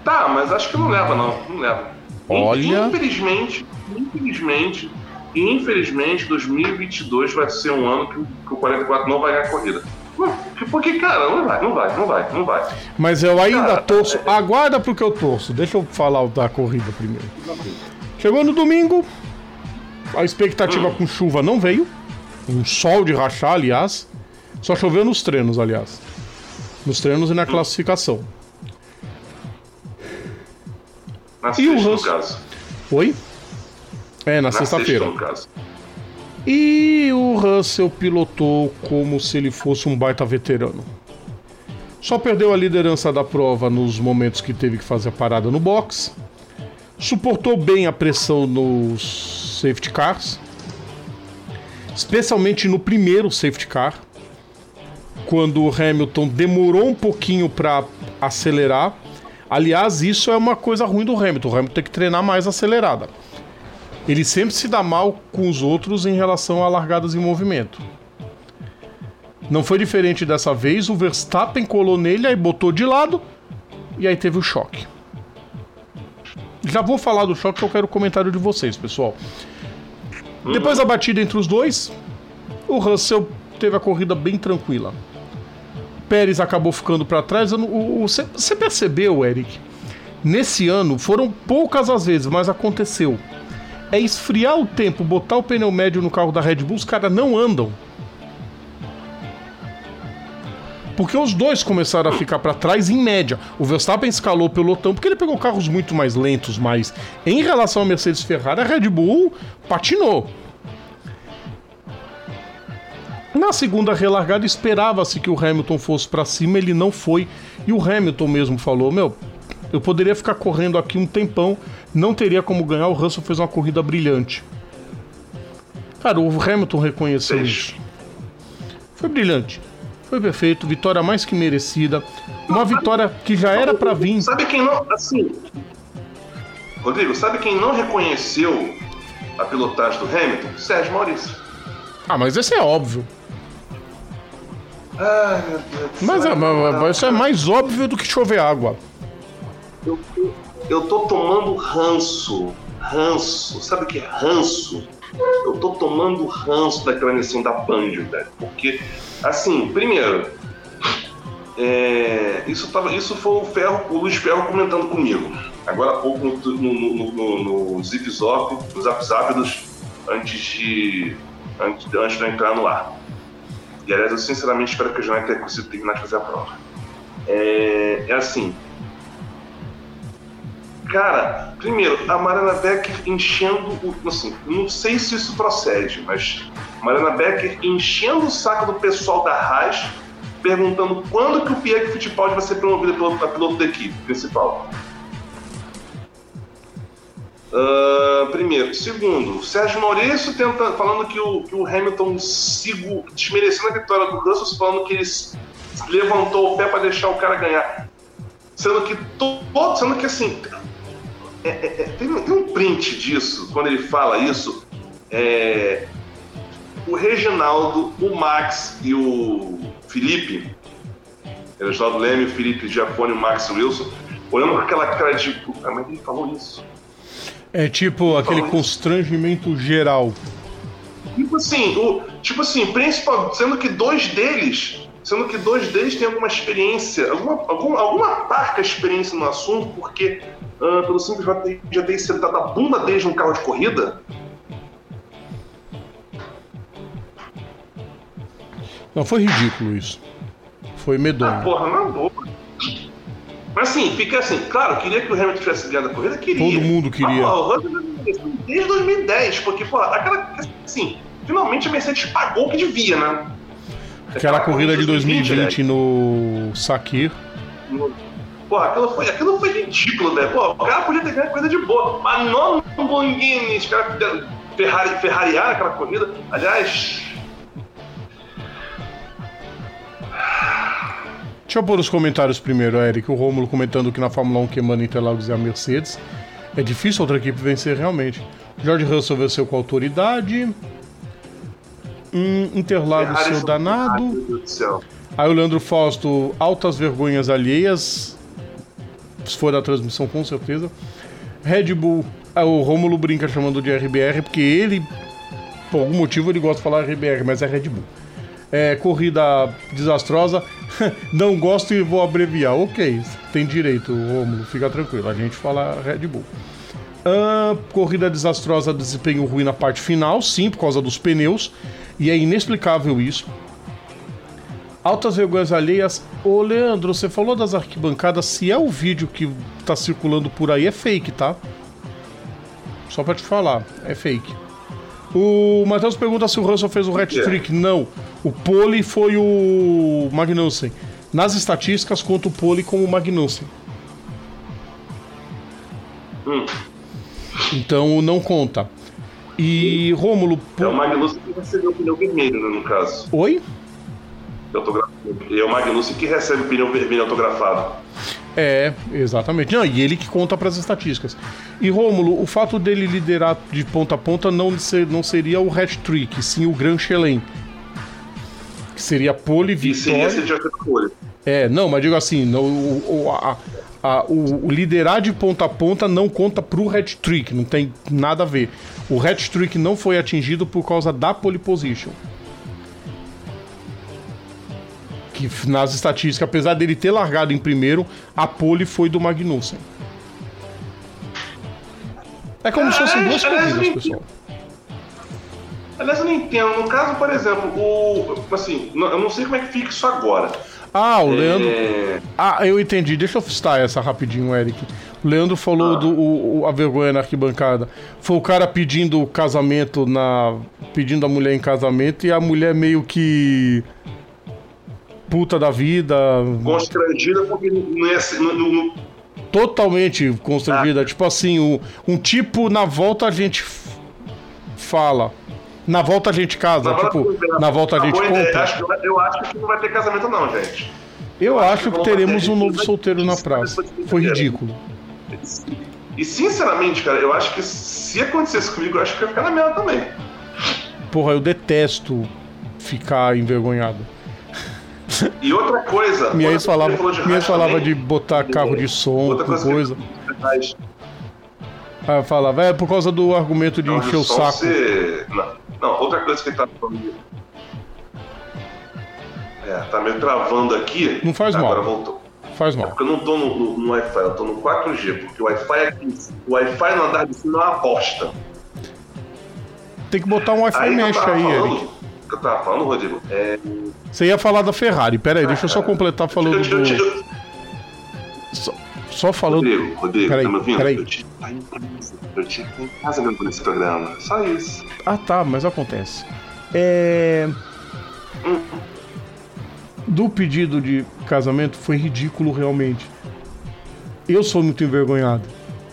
Tá, mas acho que não leva, não. Não leva. Olha. Infelizmente, infelizmente, infelizmente, 2022 vai ser um ano que, que o 44 não vai ganhar corrida. Porque, cara, não vai, não vai, não vai, não vai. Mas eu ainda cara, torço. É... Aguarda pro que eu torço. Deixa eu falar da corrida primeiro. Chegou no domingo, a expectativa hum. com chuva não veio. Um sol de rachar, aliás. Só choveu nos treinos, aliás. Nos treinos e na hum. classificação. Na e o Russell, Oi? É, na, na sexta-feira. Sexta, e o Russell pilotou como se ele fosse um baita veterano. Só perdeu a liderança da prova nos momentos que teve que fazer a parada no box. Suportou bem a pressão nos safety cars, especialmente no primeiro safety car, quando o Hamilton demorou um pouquinho para acelerar. Aliás, isso é uma coisa ruim do Hamilton. O Hamilton tem que treinar mais acelerada. Ele sempre se dá mal com os outros em relação a largadas em movimento. Não foi diferente dessa vez, o Verstappen colou nele, aí botou de lado e aí teve o choque. Já vou falar do choque que eu quero o comentário de vocês, pessoal. Depois da batida entre os dois, o Russell teve a corrida bem tranquila. Pérez acabou ficando para trás. Você percebeu, Eric? Nesse ano foram poucas as vezes, mas aconteceu. É esfriar o tempo, botar o pneu médio no carro da Red Bull, os caras não andam. Porque os dois começaram a ficar para trás em média. O Verstappen escalou o pelotão porque ele pegou carros muito mais lentos, mas em relação ao Mercedes Ferrari, a Red Bull patinou. Na segunda relargada esperava-se que o Hamilton fosse para cima, ele não foi. E o Hamilton mesmo falou: "Meu, eu poderia ficar correndo aqui um tempão, não teria como ganhar. O Russell fez uma corrida brilhante." Cara, o Hamilton reconheceu isso. Foi brilhante. Foi perfeito, vitória mais que merecida. Uma vitória que já era para vir. Sabe quem não. Assim. Rodrigo, sabe quem não reconheceu a pilotagem do Hamilton? Sérgio Maurício. Ah, mas esse é óbvio. Ai, meu Deus Mas, é, mas isso é mais óbvio do que chover água. Eu, eu tô tomando ranço. Ranço. Sabe o que é ranço? Eu tô tomando ranço daquela missão da Band, velho. Porque, assim, primeiro, é, isso, tava, isso foi o, Ferro, o Luiz Ferro comentando comigo. Agora há pouco no, no, no, no Zip Zop, no Zap Zap dos, antes de. Antes, antes de entrar no ar. E aliás, eu sinceramente espero que o Jonathan tenha conseguido terminar de fazer a prova. É, é assim, Cara, primeiro, a Mariana Becker enchendo o. Assim, não sei se isso procede, mas Mariana Becker enchendo o saco do pessoal da Haas, perguntando quando que o Pierre Fittipaldi vai ser promovido pelo piloto da equipe principal. Uh, primeiro. Segundo, Sérgio Maurício tenta, falando que o, que o Hamilton sigo, desmerecendo a vitória do Russell, falando que ele levantou o pé para deixar o cara ganhar. Sendo que todo, sendo que assim, é, é, tem, tem, um print disso, quando ele fala isso. É, o Reginaldo, o Max e o Felipe, Reginaldo Leme, o Felipe Giafone, o Max Wilson, olhando com aquela cara de puta, mas ele falou isso. É tipo aquele constrangimento isso. geral. Tipo assim, o, tipo assim, principal, sendo que dois deles, sendo que dois deles têm alguma experiência, alguma, alguma, alguma parca experiência no assunto, porque uh, pelo simples fato de já ter sentado a bunda deles num carro de corrida? Não, foi ridículo isso. Foi medonho. Ah, porra, não, boa. Mas assim, fica assim, claro, queria que o Hamilton tivesse ganhado a corrida, queria. Todo mundo queria. Ah, porra, desde 2010, porque, porra, aquela. Assim, finalmente a Mercedes pagou o que devia, né? Aquela, corrida de 2020, 2020 né? no Sakir. Pô, aquilo foi, aquilo foi ridículo, velho. Pô, o cara podia ter ganho coisa de boa, mas não no Lamborghini, os caras Ferrari, Ferrariar aquela corrida. Aliás. Deixa eu pôr os comentários primeiro, Eric. O Rômulo comentando que na Fórmula 1 queimando Interlagos é a Mercedes. É difícil outra equipe vencer realmente. George Russell venceu com autoridade. Hum, Interlagos seu danado. Aí o Leandro Fausto, altas vergonhas alheias se for da transmissão, com certeza. Red Bull, ah, o Rômulo brinca chamando de RBR, porque ele, por algum motivo, ele gosta de falar RBR, mas é Red Bull. É, corrida desastrosa, [LAUGHS] não gosto e vou abreviar. Ok, tem direito, Rômulo, fica tranquilo, a gente fala Red Bull. Uh, corrida desastrosa, desempenho ruim na parte final, sim, por causa dos pneus, e é inexplicável isso. Altas vergonhas alheias. Ô, Leandro, você falou das arquibancadas. Se é o vídeo que tá circulando por aí, é fake, tá? só pra te falar, é fake. O Matheus pergunta se o Russell fez o hat-trick. Não. O pole foi o Magnussen. Nas estatísticas, conta o pole como o Magnussen. Hum. Então não conta. E Rômulo. É o Magnussen que recebeu o pneu vermelho, né, no caso. Oi? É o Magnussen que recebe o pneu vermelho autografado. É, exatamente. Não, e ele que conta para as estatísticas. E Rômulo, o fato dele liderar de ponta a ponta não, ser, não seria o hat-trick, sim o Grand Chelem. Que seria pole, vitória... E seria esse pole. É, não, mas digo assim, no, o, a, a, o, o, liderar de ponta a ponta não conta pro hat-trick, não tem nada a ver. O hat-trick não foi atingido por causa da pole position. Que nas estatísticas, apesar dele ter largado em primeiro, a pole foi do Magnussen. É como se fossem duas corridas, pessoal. Aliás, eu não entendo. No caso, por exemplo, o. Assim, eu não sei como é que fica isso agora. Ah, o Leandro. É... Ah, eu entendi. Deixa eu fistar essa rapidinho, Eric. O Leandro falou ah. do o, a vergonha na arquibancada. Foi o cara pedindo casamento na. pedindo a mulher em casamento e a mulher meio que. puta da vida. Constrangida porque não é. Não, não... Totalmente constrangida. Ah. Tipo assim, um, um tipo na volta a gente fala. Na volta a gente casa, na tipo, volta, na volta a gente compra. Acho que, eu acho que não vai ter casamento não, gente. Eu, eu acho, que, que teremos um novo solteiro na praça. Foi ridículo. E sinceramente, cara, eu acho que se acontecesse comigo, eu acho que ia ficar na merda também. Porra, eu detesto ficar envergonhado. E outra coisa. Minha ex falava, de, minha falava de botar carro de som, outra coisa. coisa. Que... Ah, falava, é por causa do argumento de encher o saco. Você... Não. Não, outra coisa que ele tá falando. É, tá meio travando aqui. Não faz mal. Agora voltou. Faz mal. É porque eu não tô no, no, no Wi-Fi, eu tô no 4G, porque o Wi-Fi aqui, o Wi-Fi no andar de cima é uma bosta. Tem que botar um Wi-Fi mesh aí, falando, Eric. Eu tava falando, Rodrigo? É... Você ia falar da Ferrari, pera aí, ah, deixa eu só completar falando eu, eu, eu, do. Só, só falando. Rodrigo, Rodrigo, peraí, tá me ouvindo? Peraí. Eu tinha que em casa mesmo nesse programa. Só isso. Ah, tá, mas acontece. É. Do pedido de casamento foi ridículo realmente. Eu sou muito envergonhado.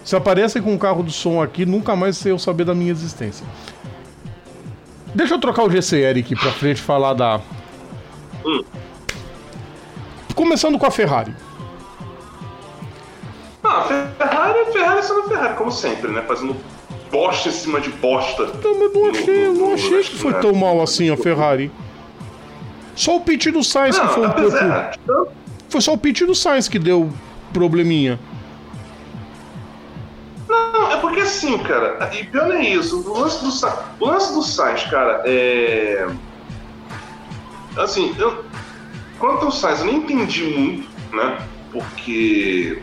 Se aparecem com um carro do som aqui, nunca mais eu saber da minha existência. Deixa eu trocar o GCR aqui pra frente falar da. Hum. Começando com a Ferrari. Ah, Ferrari, Ferrari sendo Ferrari, como sempre, né? Fazendo bosta em cima de bosta. Não, mas não achei, no, no, não achei que foi né? tão mal assim a Ferrari. Só o pit do Sainz não, que foi um pouco. Foi só o pit do Sainz que deu probleminha. Não, é porque assim, cara, e pior é isso. O lance do, Sainz, o lance do Sainz, cara, é. Assim, eu, quanto ao Sainz, eu nem entendi muito, né? Porque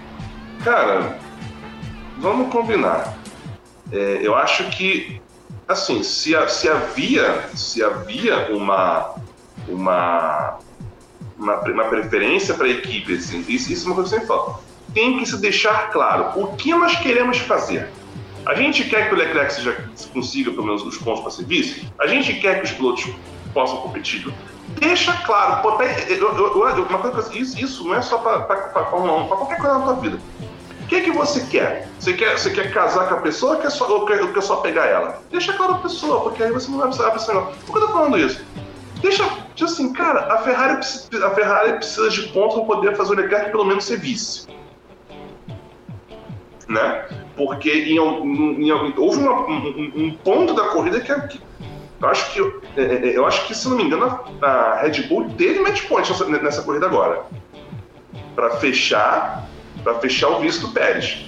Cara, vamos combinar. É, eu acho que, assim, se, se havia, se havia uma, uma, uma, uma preferência para a equipe, assim, isso, isso é uma coisa que eu sempre falo. Tem que se deixar claro o que nós queremos fazer. A gente quer que o Leclerc seja, consiga pelo menos os pontos para serviço? A gente quer que os pilotos possam competir? Deixa claro. Pô, eu, uma coisa, isso, isso não é só para Fórmula 1, para qualquer coisa na tua vida. O que, que você quer? Você quer, você quer casar com a pessoa ou quer, só, ou quer, ou quer só pegar ela? Deixa claro a pessoa, porque aí você não vai precisar. Por que eu tô falando isso? Deixa, assim, cara, a Ferrari, a Ferrari precisa de pontos para poder fazer o Leclerc pelo menos ser vice. Né? Porque em, em, em, houve uma, um, um, ponto da corrida que, que eu acho que é, é, eu acho que se não me engano a, Red Bull teve match point nessa, nessa corrida agora para fechar para fechar o visto do Pérez.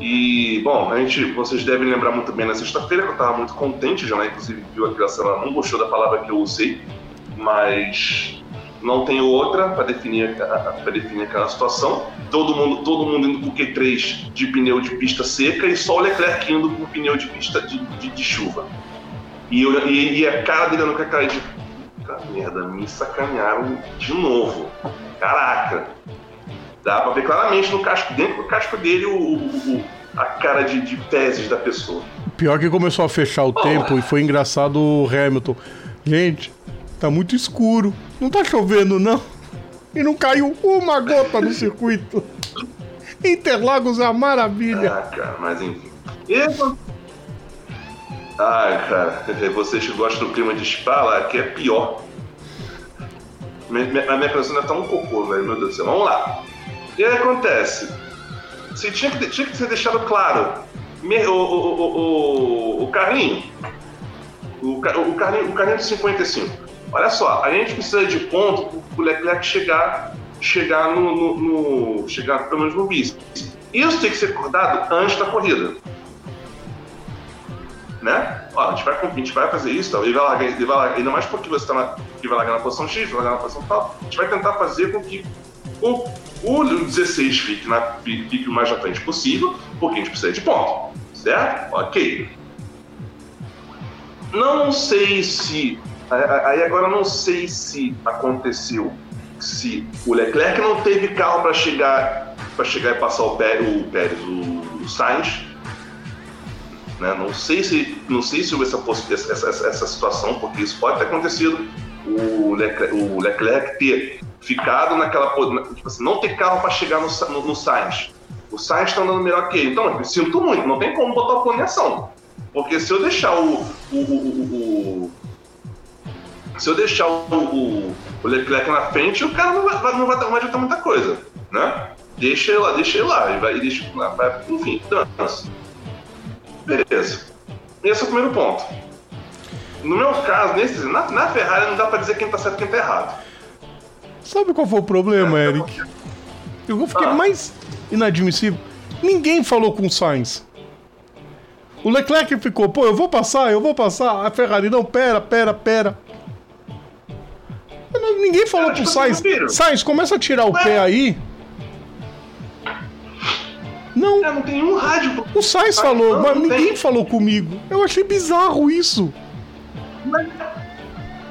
E, bom, a gente, vocês devem lembrar muito bem na sexta-feira que eu estava muito contente, já, né? inclusive viu aqui a ela não gostou da palavra que eu usei, mas não tenho outra para definir, para definir aquela situação. Todo mundo, todo mundo indo com Q3 de pneu de pista seca e só o Leclerc indo com pneu de pista de, de, de chuva. E, eu, e, e, a cara dele no cara de. Merda, me sacanearam de novo. Caraca! Dá pra ver claramente no casco, dentro do casco dele o, o, a cara de, de peses da pessoa. Pior que começou a fechar o oh. tempo e foi engraçado o Hamilton. Gente, tá muito escuro. Não tá chovendo, não. E não caiu uma gota no circuito. Interlagos é uma maravilha. Ah, cara, mas enfim. E... Ai, cara, vocês que gostam do clima de spa lá, aqui é pior. A minha pessoa tá um cocô, velho, meu Deus do céu. Vamos lá. E aí acontece? Se tinha que, tinha que ser deixado claro. O, o, o, o, carrinho. O, o, carrinho. O carrinho de 55. Olha só, a gente precisa de ponto para o Leclerc chegar, chegar no, no, no, chegar pelo menos no vice. Isso tem que ser acordado antes da corrida. Né? Ó, a gente vai, a gente vai fazer isso, tá? ele vai largar, ele vai largar, ainda mais porque você tá na, vai largar na posição X, vai largar na posição tal. A gente vai tentar fazer com que o, o 16 fique, na, fique o mais frente possível, porque a gente precisa de ponto. Certo? Ok. Não sei se. Aí agora não sei se aconteceu. Se o Leclerc não teve carro para chegar para chegar e passar o Pérez, o, Pérez, o Sainz. Né? Não sei se não sei se houve essa, essa, essa, essa situação, porque isso pode ter acontecido. O Leclerc, o Leclerc ter ficado naquela. Tipo assim, não ter carro para chegar no, no, no Sainz. O Sainz está andando melhor que ele. Então, eu sinto muito, não tem como botar o plano em ação. Porque se eu deixar o. o, o, o se eu deixar o, Leclerc na frente, o cara não vai, não vai, não vai adiantar muita coisa. Né? Deixa ele lá, deixa ele lá. Ele vai, deixa, vai, enfim, dança. Beleza. Esse é o primeiro ponto. No meu caso, nesse, na, na Ferrari não dá para dizer quem tá certo e quem tá errado. Sabe qual foi o problema, é, Eric? Eu fiquei ah. mais inadmissível. Ninguém falou com o Sainz. O Leclerc ficou, pô, eu vou passar, eu vou passar. A Ferrari, não, pera, pera, pera. Ninguém falou Cara, pro Sainz. Sainz, começa a tirar o pé aí. Não. É, não tem um rádio. O Sainz falou, não, mas não ninguém tem. falou comigo. Eu achei bizarro isso. Mas,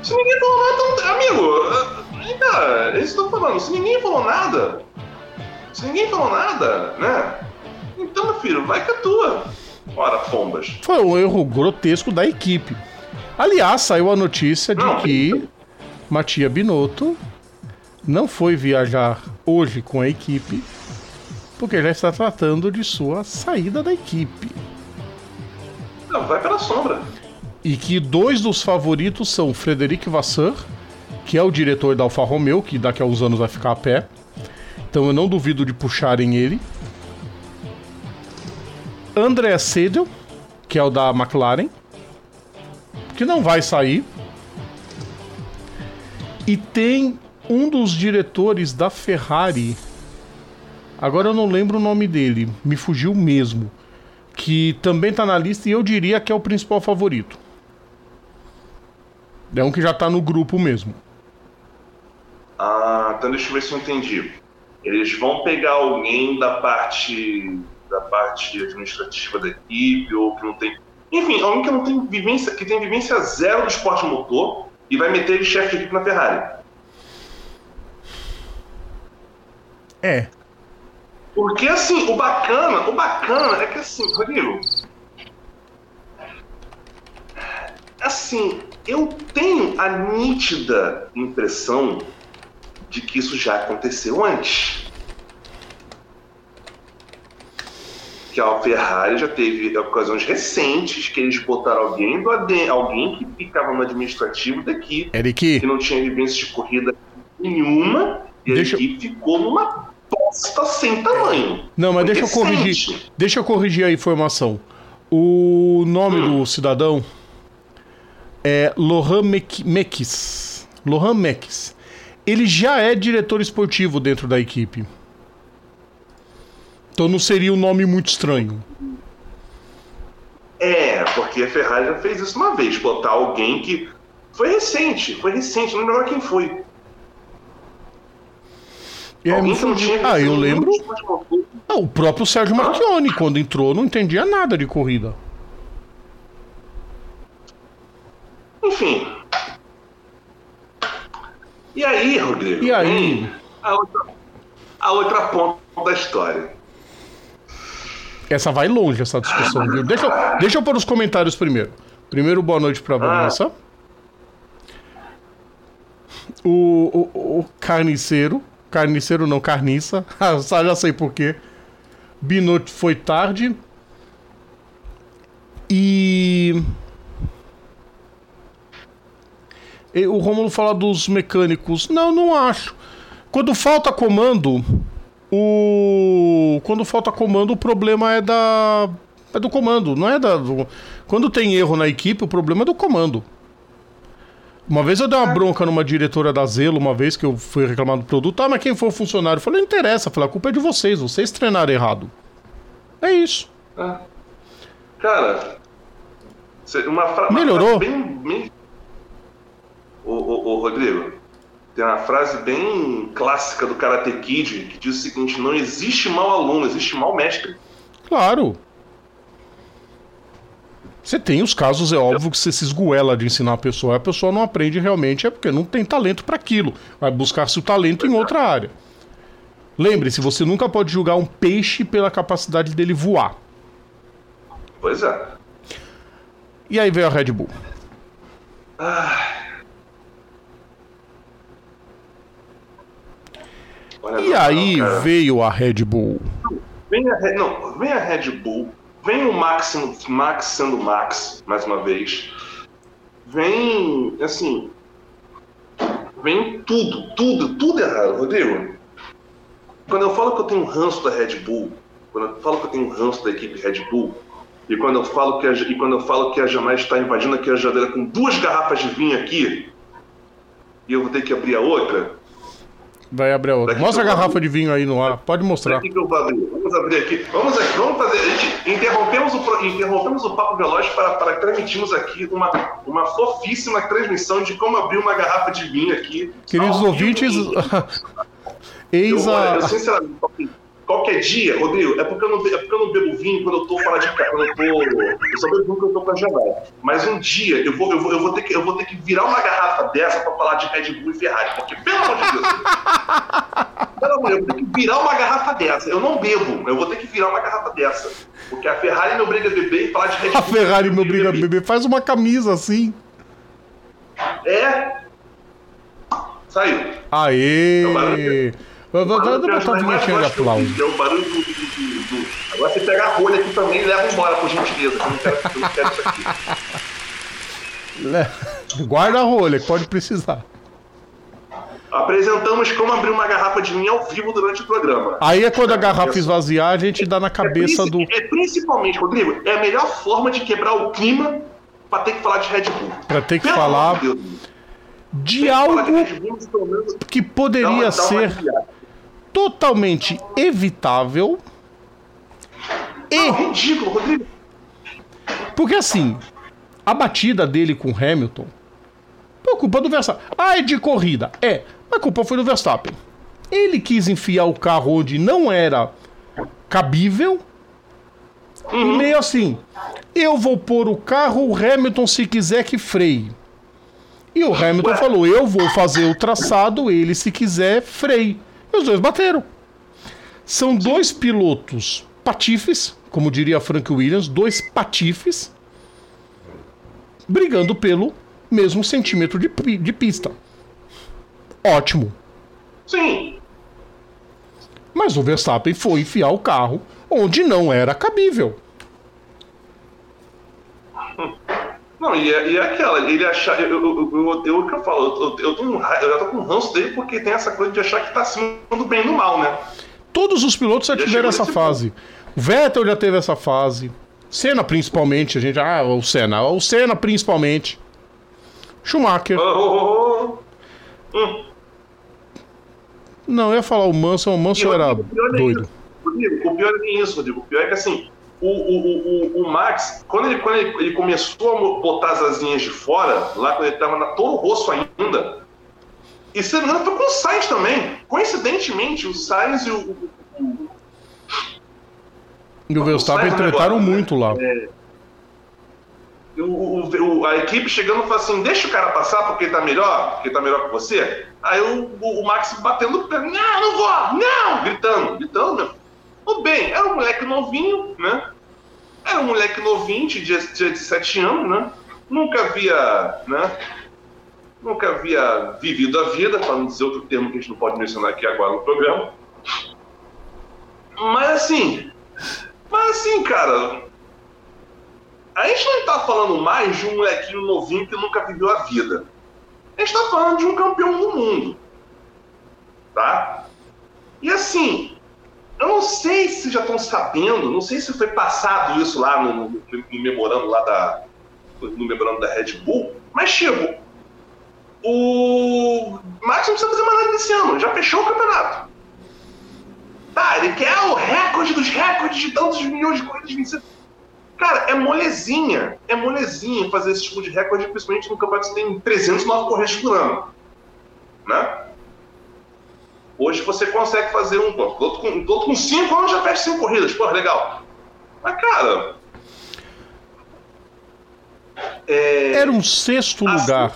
se ninguém falou nada, então, amigo, Ainda, eles estão falando, se ninguém falou nada, se ninguém falou nada, né? Então, meu filho, vai que tua. Ora, pombas. Foi um erro grotesco da equipe. Aliás, saiu a notícia de não, que Matia Binotto não foi viajar hoje com a equipe porque já está tratando de sua saída da equipe. Não, vai pela sombra. E que dois dos favoritos são Frederic Vasseur que é o diretor da Alfa Romeo, que daqui a uns anos vai ficar a pé. Então eu não duvido de puxarem ele. André Seidel, que é o da McLaren, que não vai sair. E tem um dos diretores da Ferrari. Agora eu não lembro o nome dele, me fugiu mesmo. Que também tá na lista e eu diria que é o principal favorito. É um que já tá no grupo mesmo. Ah, então deixa eu ver se eu entendi. Eles vão pegar alguém da parte da parte administrativa da equipe ou que não tem, enfim, alguém que não tem vivência, que tem vivência zero do esporte motor e vai meter ele chefe de equipe na Ferrari. É. Porque assim, o bacana, o bacana é que assim, Rodrigo, assim, eu tenho a nítida impressão de que isso já aconteceu antes. Que a Ferrari já teve ocasiões recentes que eles botaram alguém do AD, alguém que ficava no administrativo daqui, Eric. que não tinha vivência de corrida nenhuma, e deixa... a equipe ficou numa bosta sem tamanho. Não, mas deixa eu corrigir. Deixa eu corrigir a informação. O nome hum. do cidadão é Lohan Mekis. Lohan Mekis ele já é diretor esportivo dentro da equipe. Então não seria um nome muito estranho. É, porque a Ferrari já fez isso uma vez, botar alguém que. Foi recente, foi recente, não lembro quem foi. É, alguém que não tinha ah, eu lembro. Ah, o próprio Sérgio ah? Marchione, quando entrou, não entendia nada de corrida. Enfim, e aí, Rodrigo? E aí? A outra, a outra ponta da história. Essa vai longe, essa discussão, viu? Deixa, eu- deixa eu pôr os comentários primeiro. Primeiro, boa noite pra Vanessa. O, o, o carniceiro. Carniceiro não, carniça. [LAUGHS] Ah, já sei por quê. Foi tarde. E. E O Romulo fala dos mecânicos. Não, não acho. Quando falta comando, o. Quando falta comando, o problema é da. É do comando, não é da. do- Quando tem erro na equipe, o problema é do comando. Uma vez eu dei uma bronca numa diretora da Zelo, uma vez que eu fui reclamar do produto. Ah, mas quem foi o funcionário? Eu falei, não interessa. Eu falei, a culpa é de vocês, vocês treinaram errado. É isso. Ah. Cara, uma, fra uma Melhorou? frase bem. bem... Ô, ô, ô, Rodrigo, tem uma frase bem clássica do Karate Kid que diz o seguinte: não existe mau aluno, existe mau mestre. Claro. Você tem os casos, é óbvio que você se esgoela de ensinar a pessoa, a pessoa não aprende realmente, é porque não tem talento para aquilo. Vai buscar seu talento em outra área. Lembre-se, você nunca pode julgar um peixe pela capacidade dele voar. Pois é. E aí veio a Red Bull. Olha E aí cara. veio a Red Bull. Vem a, Red- não, vem a Red Bull, vem o Max, sendo- Max sendo Max, mais uma vez. Vem, assim. Vem tudo, tudo, tudo errado, Rodrigo. Quando eu falo que eu tenho um ranço da Red Bull, quando eu falo que eu tenho um ranço da equipe Red Bull, e quando eu falo que a, e quando eu falo que a Jamais está invadindo aqui a geladeira com duas garrafas de vinho aqui, e eu vou ter que abrir a outra, Vai abrir a outra. Daqui Mostra a eu garrafa de vinho aí no ar. Pode mostrar. Eu abrir? Vamos abrir aqui. Vamos aqui, vamos fazer. A gente interrompemos o, interrompemos o Papo Veloz para, para transmitirmos aqui uma, uma fofíssima transmissão de como abrir uma garrafa de vinho aqui. Queridos ouvintes, [LAUGHS] Eu, eis eu, a. sinceramente, qualquer- dia, Rodrigo, é porque, eu não, é porque eu não bebo vinho quando eu tô fora de casa. Quando eu tô. Eu só bebo vinho quando eu tô pra jogar. Mas um dia eu vou, eu, vou, eu, vou ter que, eu vou ter que virar uma garrafa dessa pra falar de Red Bull e Ferrari. Porque, pelo amor de Deus. [LAUGHS] Pelo amor de Deus, eu vou ter que virar uma garrafa dessa. Eu não bebo, eu vou ter que virar uma garrafa dessa. Porque a Ferrari me obriga a beber e falar de Red Bull. A Ferrari me obriga a beber. Faz uma camisa assim. É. Saiu. Aê! É. Vai, que um mais vinhetinho de que aplauso. É o barulho do, do- do- do- Agora você pega a rolha aqui também e leva embora, por gentileza. que Eu não quero, eu não quero isso aqui. Guarda a rolha, que pode precisar. Apresentamos como abrir uma garrafa de vinho ao vivo durante o programa. Aí é quando a garrafa esvaziar, a gente dá na cabeça é, do. princi- é principalmente, Rodrigo, é a melhor forma de quebrar o clima pra ter que falar de Red Bull. Pra ter que Pelo falar de de que algo Red Bull, menos que dá uma- poderia dá uma ser aliviada. Totalmente evitável. Não, ridículo, Rodrigo. Porque assim, a batida dele com Hamilton foi culpa do Verstappen. Ah, é de corrida. É, mas a culpa foi do Verstappen. Ele quis enfiar o carro onde não era cabível. E meio assim, eu vou pôr o carro, o Hamilton se quiser que freie. E o Hamilton Ué. falou, eu vou fazer o traçado, ele se quiser freie. Os dois bateram. São dois pilotos patifes, como diria Frank Williams, dois patifes, brigando pelo mesmo centímetro de, de pista. Ótimo. Sim. Mas o Verstappen foi enfiar o carro onde não era cabível. [LAUGHS] Não, e é, e é aquela, ele achar. Eu, eu, eu, eu, o que eu falo, eu, eu, tô um eu já tô com ranço dele porque tem essa coisa de achar que tá acima do bem e do mal, né? Todos os pilotos já Já tiveram essa fase. O Vettel já teve essa fase. Senna principalmente, a gente. Ah, o Senna. O Senna principalmente. Schumacher. Oh, oh, oh. Hum. Não, eu ia falar o Mansell, o Mansell E, era Rodrigo, o pior é doido. isso. Rodrigo, o pior é isso, Rodrigo. O pior é que assim, o, o, o, o, o Max, quando, ele, quando ele, ele começou a botar as asinhas de fora, lá quando ele tava na Toro Rosso ainda, e se não foi com o Sainz também. Coincidentemente, o Sainz e o. o- o- E o Verstappen é tretaram muito lá. o, o- o- a equipe chegando e falando assim, deixa o cara passar porque ele tá melhor, porque ele tá melhor que você. Aí o, o, o Max batendo o pé, não, não vou, não! Gritando, gritando mesmo. Tudo bem, era um moleque novinho, né? Era um moleque novinho, de 17 anos, né? Nunca havia, né? Nunca havia vivido a vida, para não dizer outro termo que a gente não pode mencionar aqui agora no programa. Mas assim, mas assim, cara, a gente não está falando mais de um molequinho novinho que nunca viveu a vida. A gente está falando de um campeão do mundo. Tá? E assim, eu não sei se já estão sabendo, não sei se foi passado isso lá no, no, no memorando lá da. No memorando da Red Bull, mas chegou. O Max não precisa fazer mais nada desse ano, já fechou o campeonato. Tá, ele quer o recorde dos recordes de tantos milhões de corridas vencidas. Cara, é molezinha, é molezinha fazer esse tipo de recorde, principalmente no campeonato que tem 309 corridas por ano. Né? Hoje você consegue fazer um. Outro com, outro com cinco anos já fecha cinco corridas. Pô, legal. Mas, cara. É... Era um sexto assim... lugar.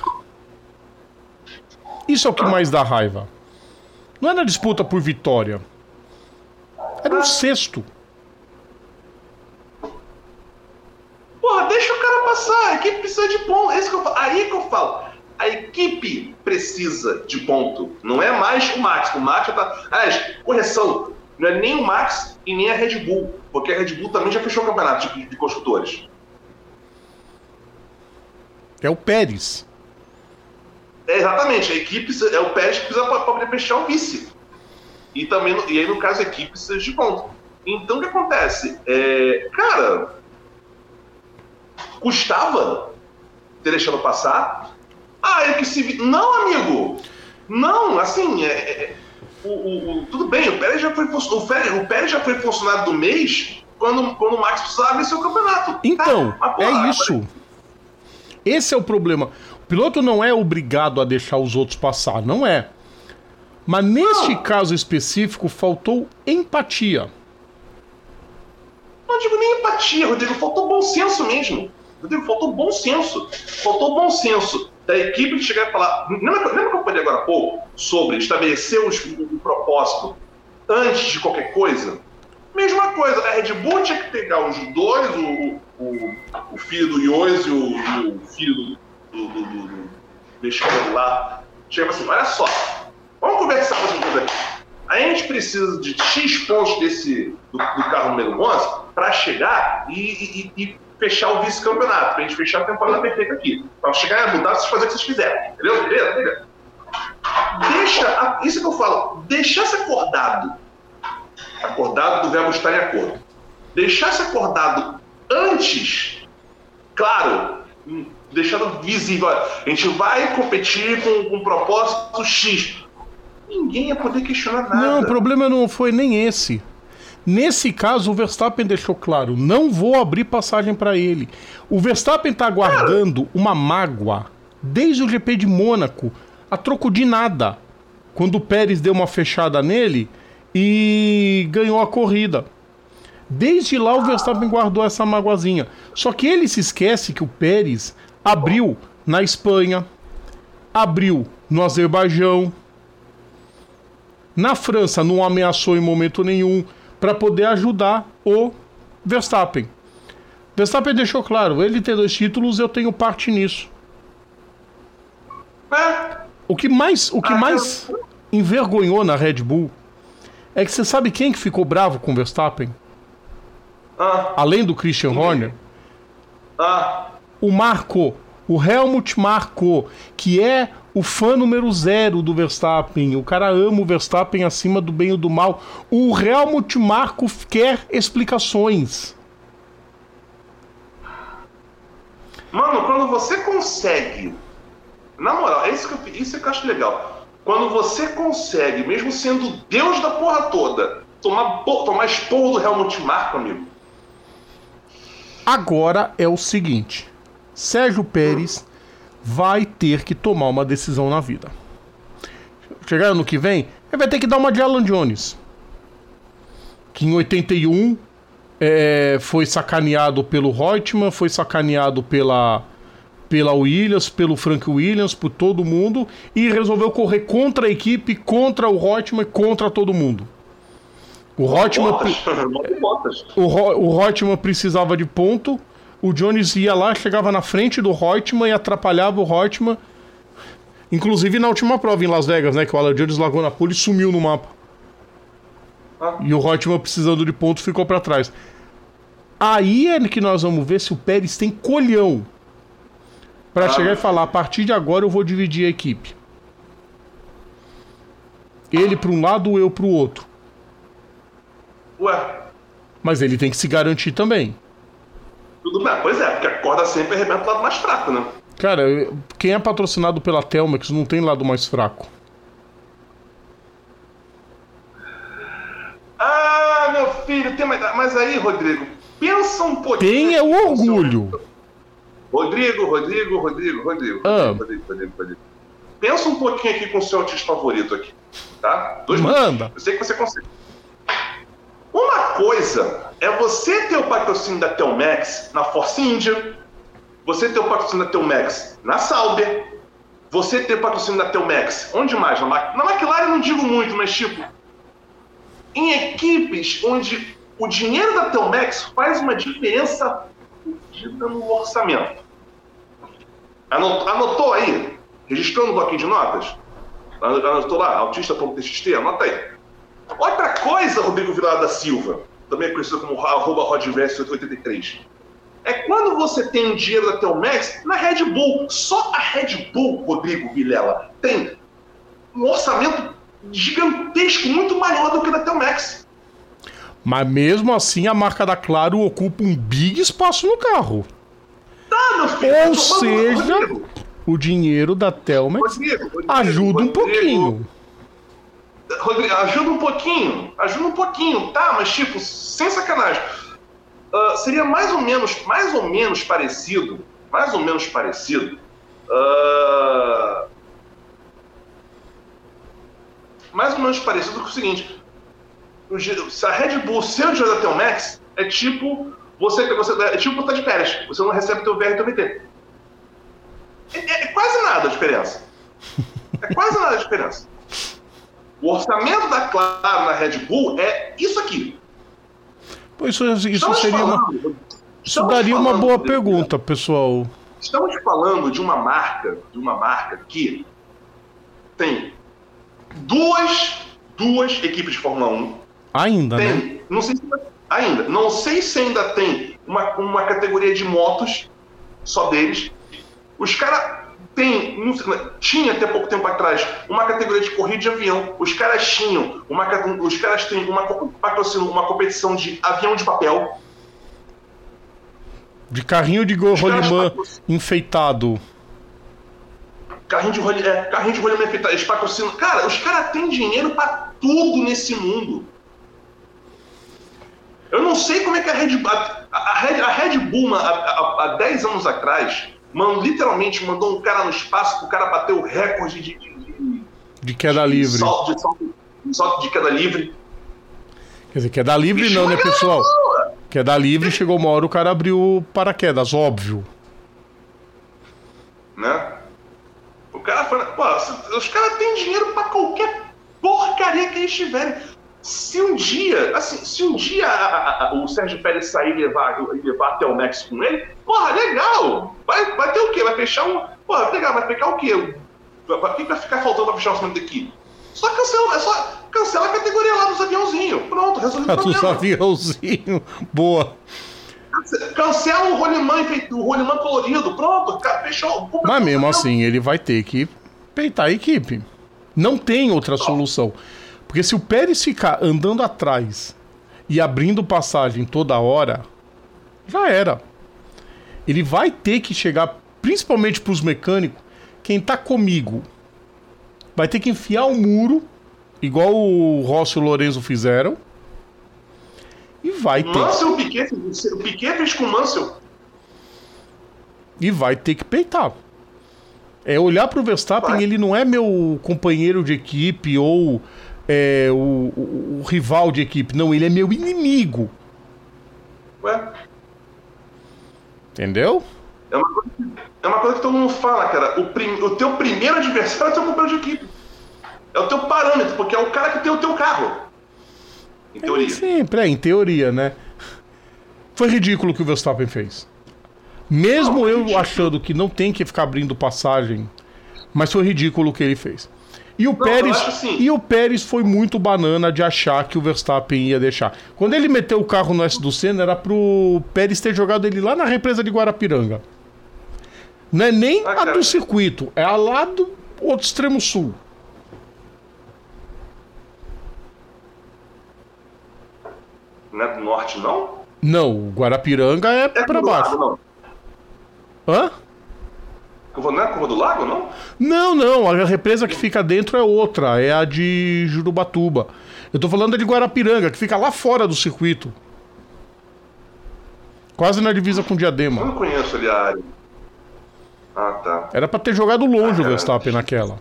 Isso é o que mais dá raiva. Não era disputa por vitória. Era um ah. sexto. Porra, deixa o cara passar. A equipe precisa de ponto. É que eu falo. Aí que eu falo a equipe precisa de ponto. Não é mais o Max. O Max já tá. Aliás, correção. Não é nem o Max e nem a Red Bull. Porque a Red Bull também já fechou o campeonato de, de construtores. É o Pérez. É, exatamente. A equipe é o Pérez que precisa para poder fechar o vice. E também, e aí, no caso, a equipe precisa de ponto. Então, o que acontece? É, cara, custava ter deixado passar, ah, ele que se. Não, amigo! Não, assim, é, é, o, o, o, tudo bem, o Pérez já foi o Pérez, o Pérez já foi funcionário do mês quando, quando o Max precisava vencer o campeonato. Então, tá, é isso. Esse é o problema. O piloto não é obrigado a deixar os outros passar, não é. Mas neste não. caso específico, faltou empatia. Não digo nem empatia, Rodrigo, faltou bom senso mesmo. Rodrigo, faltou bom senso. Faltou bom senso da equipe chegar e falar. Lembra, lembra que eu falei agora há pouco sobre estabelecer o, o, propósito antes de qualquer coisa? Mesma coisa, a Red Bull tinha que pegar os dois, o, o, o filho do Yois e o, o filho do, do, do, do, mexicano lá. Chega assim: olha só, vamos conversar com as coisa aqui. A gente precisa de X pontos desse, do, do carro número 11 para chegar e, e, e fechar o vice-campeonato, pra gente fechar a temporada perfeita aqui. Pra chegar a mudar, vocês fazerem o que vocês fizerem. Entendeu? Beleza? Beleza? Deixa, isso que eu falo, deixar-se acordado. Acordado do verbo estar em acordo. Deixar-se acordado antes, claro, deixando visível. A gente vai competir com, com um propósito X. Ninguém ia poder questionar nada. Não, o problema não foi nem esse. Nesse caso, o Verstappen deixou claro: não vou abrir passagem para ele. O Verstappen está aguardando uma mágoa desde o GP de Mônaco, a troco de nada. Quando o Pérez deu uma fechada nele e ganhou a corrida. Desde lá o Verstappen guardou essa magoazinha. Só que ele se esquece que o Pérez abriu na Espanha, abriu no Azerbaijão, na França não ameaçou em momento nenhum para poder ajudar o Verstappen. Verstappen deixou claro, ele tem dois títulos, eu tenho parte nisso. O que mais, o que mais envergonhou na Red Bull é que você sabe quem que ficou bravo com o Verstappen? Ah. Além do Christian Horner? Ah. O Marco, o Helmut Marko, que é o fã número zero do Verstappen. O cara ama o Verstappen acima do bem e do mal. O Helmut Marko quer explicações. Mano, quando você consegue. Na moral, é isso que eu, isso que eu acho legal. Quando você consegue, mesmo sendo Deus da porra toda, tomar, tomar esporro do Helmut Marko, amigo. Agora é o seguinte: Sérgio Pérez vai ter que tomar uma decisão na vida. Chegar ano que vem, ele vai ter que dar uma de Alan Jones. Que em 81 é, foi sacaneado pelo Reutemann, foi sacaneado pela, pela Williams, pelo Frank Williams, por todo mundo, e resolveu correr contra a equipe, contra o Reutemann, contra todo mundo. O Ro- [LAUGHS] o Reutemann precisava de ponto, o Jones ia lá, chegava na frente do Reutemann e atrapalhava o Reutemann. Inclusive na última prova em Las Vegas, né? Que o Alan Jones largou na pole e sumiu no mapa. Ah. E o Reutemann precisando de ponto ficou pra trás. Aí é que nós vamos ver se o Pérez tem colhão Pra Ah, chegar e falar: a partir de agora eu vou dividir a equipe. Ele pra um lado, eu pro outro. Ué, Mas ele tem que se garantir também. Tudo bem. Pois é, porque a corda sempre arrebenta o lado mais fraco, né? Cara, quem é patrocinado pela Telmex não tem lado mais fraco. Ah, meu filho, tem mais. Mas aí, Rodrigo, pensa um pouquinho. Tem é o orgulho. Rodrigo, Rodrigo, Rodrigo, Rodrigo. Ah. Rodrigo, Rodrigo, Rodrigo. Pensa um pouquinho aqui com o seu autista favorito aqui, tá? Dois Manda. minutos. Eu sei que você consegue. Coisa é você ter o patrocínio da Telmex na Force India, você ter o patrocínio da Telmex na Sauber, você ter o patrocínio da Telmex, onde mais? Na, Ma- na McLaren não digo muito, mas tipo, em equipes onde o dinheiro da Telmex faz uma diferença no orçamento. Anotou, anotou aí? Registrou no bloquinho de notas? Anotou lá, autista.txt? Anota aí. Outra coisa, Rodrigo Vilar da Silva, também conhecido como arroba rodverso83, é quando você tem o dinheiro da Telmex na Red Bull. Só a Red Bull, Rodrigo Vilela, tem um orçamento gigantesco, muito maior do que o da Telmex. Mas mesmo assim, a marca da Claro ocupa um big espaço no carro. Tá, meu filho? Ou seja, o dinheiro da Telmex Rodrigo, Rodrigo, ajuda um pouquinho. Rodrigo, ajuda um pouquinho, ajuda um pouquinho, tá? Mas tipo, sem sacanagem. Ah, seria mais ou menos, mais ou menos parecido, mais ou menos parecido. ah, mais ou menos parecido com o seguinte: se a Red Bull ser o Telmex, é tipo você, você é tipo botar de férias, você não recebe teu VR e teu VT. É, é- é quase nada a diferença. É quase nada a diferença. O orçamento da Claro na Red Bull é isso aqui. Pô, Isso, isso Estamos seria uma, falando- isso estamos daria uma boa Rodrigo, pergunta, pessoal. Estamos falando de uma marca, de uma marca que tem duas, duas equipes de Fórmula 1. Ainda, né? Tem, não sei se ainda, não sei se ainda tem uma, uma categoria de motos só deles. Os caras tem, tinha até pouco tempo atrás uma categoria de corrida de avião. Os caras tinham uma, os caras têm uma patrocinam uma competição de avião de papel. De carrinho de go- Os caras rolimã enfeitado. Carrinho de rolê, é, carrinho de rolê enfeitado, eles patrocinam. Cara, os caras têm dinheiro pra tudo nesse mundo. Eu não sei como é que a Red, a, a Red, a Red Bull, há 10 anos atrás, mano, literalmente mandou um cara no espaço pro cara bater o recorde de, de, de, queda de livre. salto, de, salto, de salto de queda livre. Quer dizer, queda livre Bicho, não, né, pessoal? Queda livre, chegou uma hora o cara abriu o paraquedas, óbvio. né? O cara foi. Pô, os caras têm dinheiro pra qualquer porcaria que eles tiverem. Se um dia, assim, se um dia a- a- o Sérgio Pérez sair e levar, e levar até o Max com ele, porra, legal! Vai, vai ter o quê? Vai fechar um. Porra, legal, vai pegar o quê? Vai- vai- O que vai ficar faltando pra fechar o orçamento daqui? Só cancela, é só cancela a categoria lá dos aviãozinhos. Pronto, resolvido o dos aviãozinhos. Boa. Cancela o rolimã, o rolimã colorido. Pronto, fechou. Mas mesmo assim, ele vai ter que peitar a equipe. Não tem outra solução. Porque se o Pérez ficar andando atrás e abrindo passagem toda hora, já era. Ele vai ter que chegar, principalmente para os mecânicos, quem tá comigo vai ter que enfiar o muro, igual o Rossi e o Lorenzo fizeram, e vai ter, Mansell, o Piquet, o Piquet fez com o Mansell. e vai ter que peitar. É olhar pro Verstappen, Vai. ele não é meu companheiro de equipe ou é, o, o- o rival de equipe. Não, ele é meu inimigo. Ué, Entendeu? é uma, coisa, que- é uma coisa que todo mundo fala, cara. O, prim- o teu primeiro adversário é o teu companheiro de equipe. É o teu parâmetro, porque é o cara que tem o teu carro. Em teoria. É, sempre, é, em teoria, né? Foi ridículo o que o Verstappen fez. Mesmo Não, eu ridículo. achando que não tem que ficar abrindo passagem, mas foi ridículo o que ele fez. E o eu Pérez, assim. e o Pérez foi muito banana de achar que o Verstappen ia deixar. Quando ele meteu o carro no S do Senna, era pro Pérez ter jogado ele lá na represa de Guarapiranga. Não é nem Ah, a cara. do circuito, é a lá do outro extremo sul. Não é do norte, não? Não, o Guarapiranga é, É do baixo. lago, não. Hã? Não é a curva do lago, não? Não, não, a represa que fica dentro é outra, é a de Jurubatuba. Eu tô falando de Guarapiranga, que fica lá fora do circuito. Quase na divisa com Eu Diadema. não conheço ali a área. Ah, tá. Era pra ter jogado longe o cara. Verstappen naquela.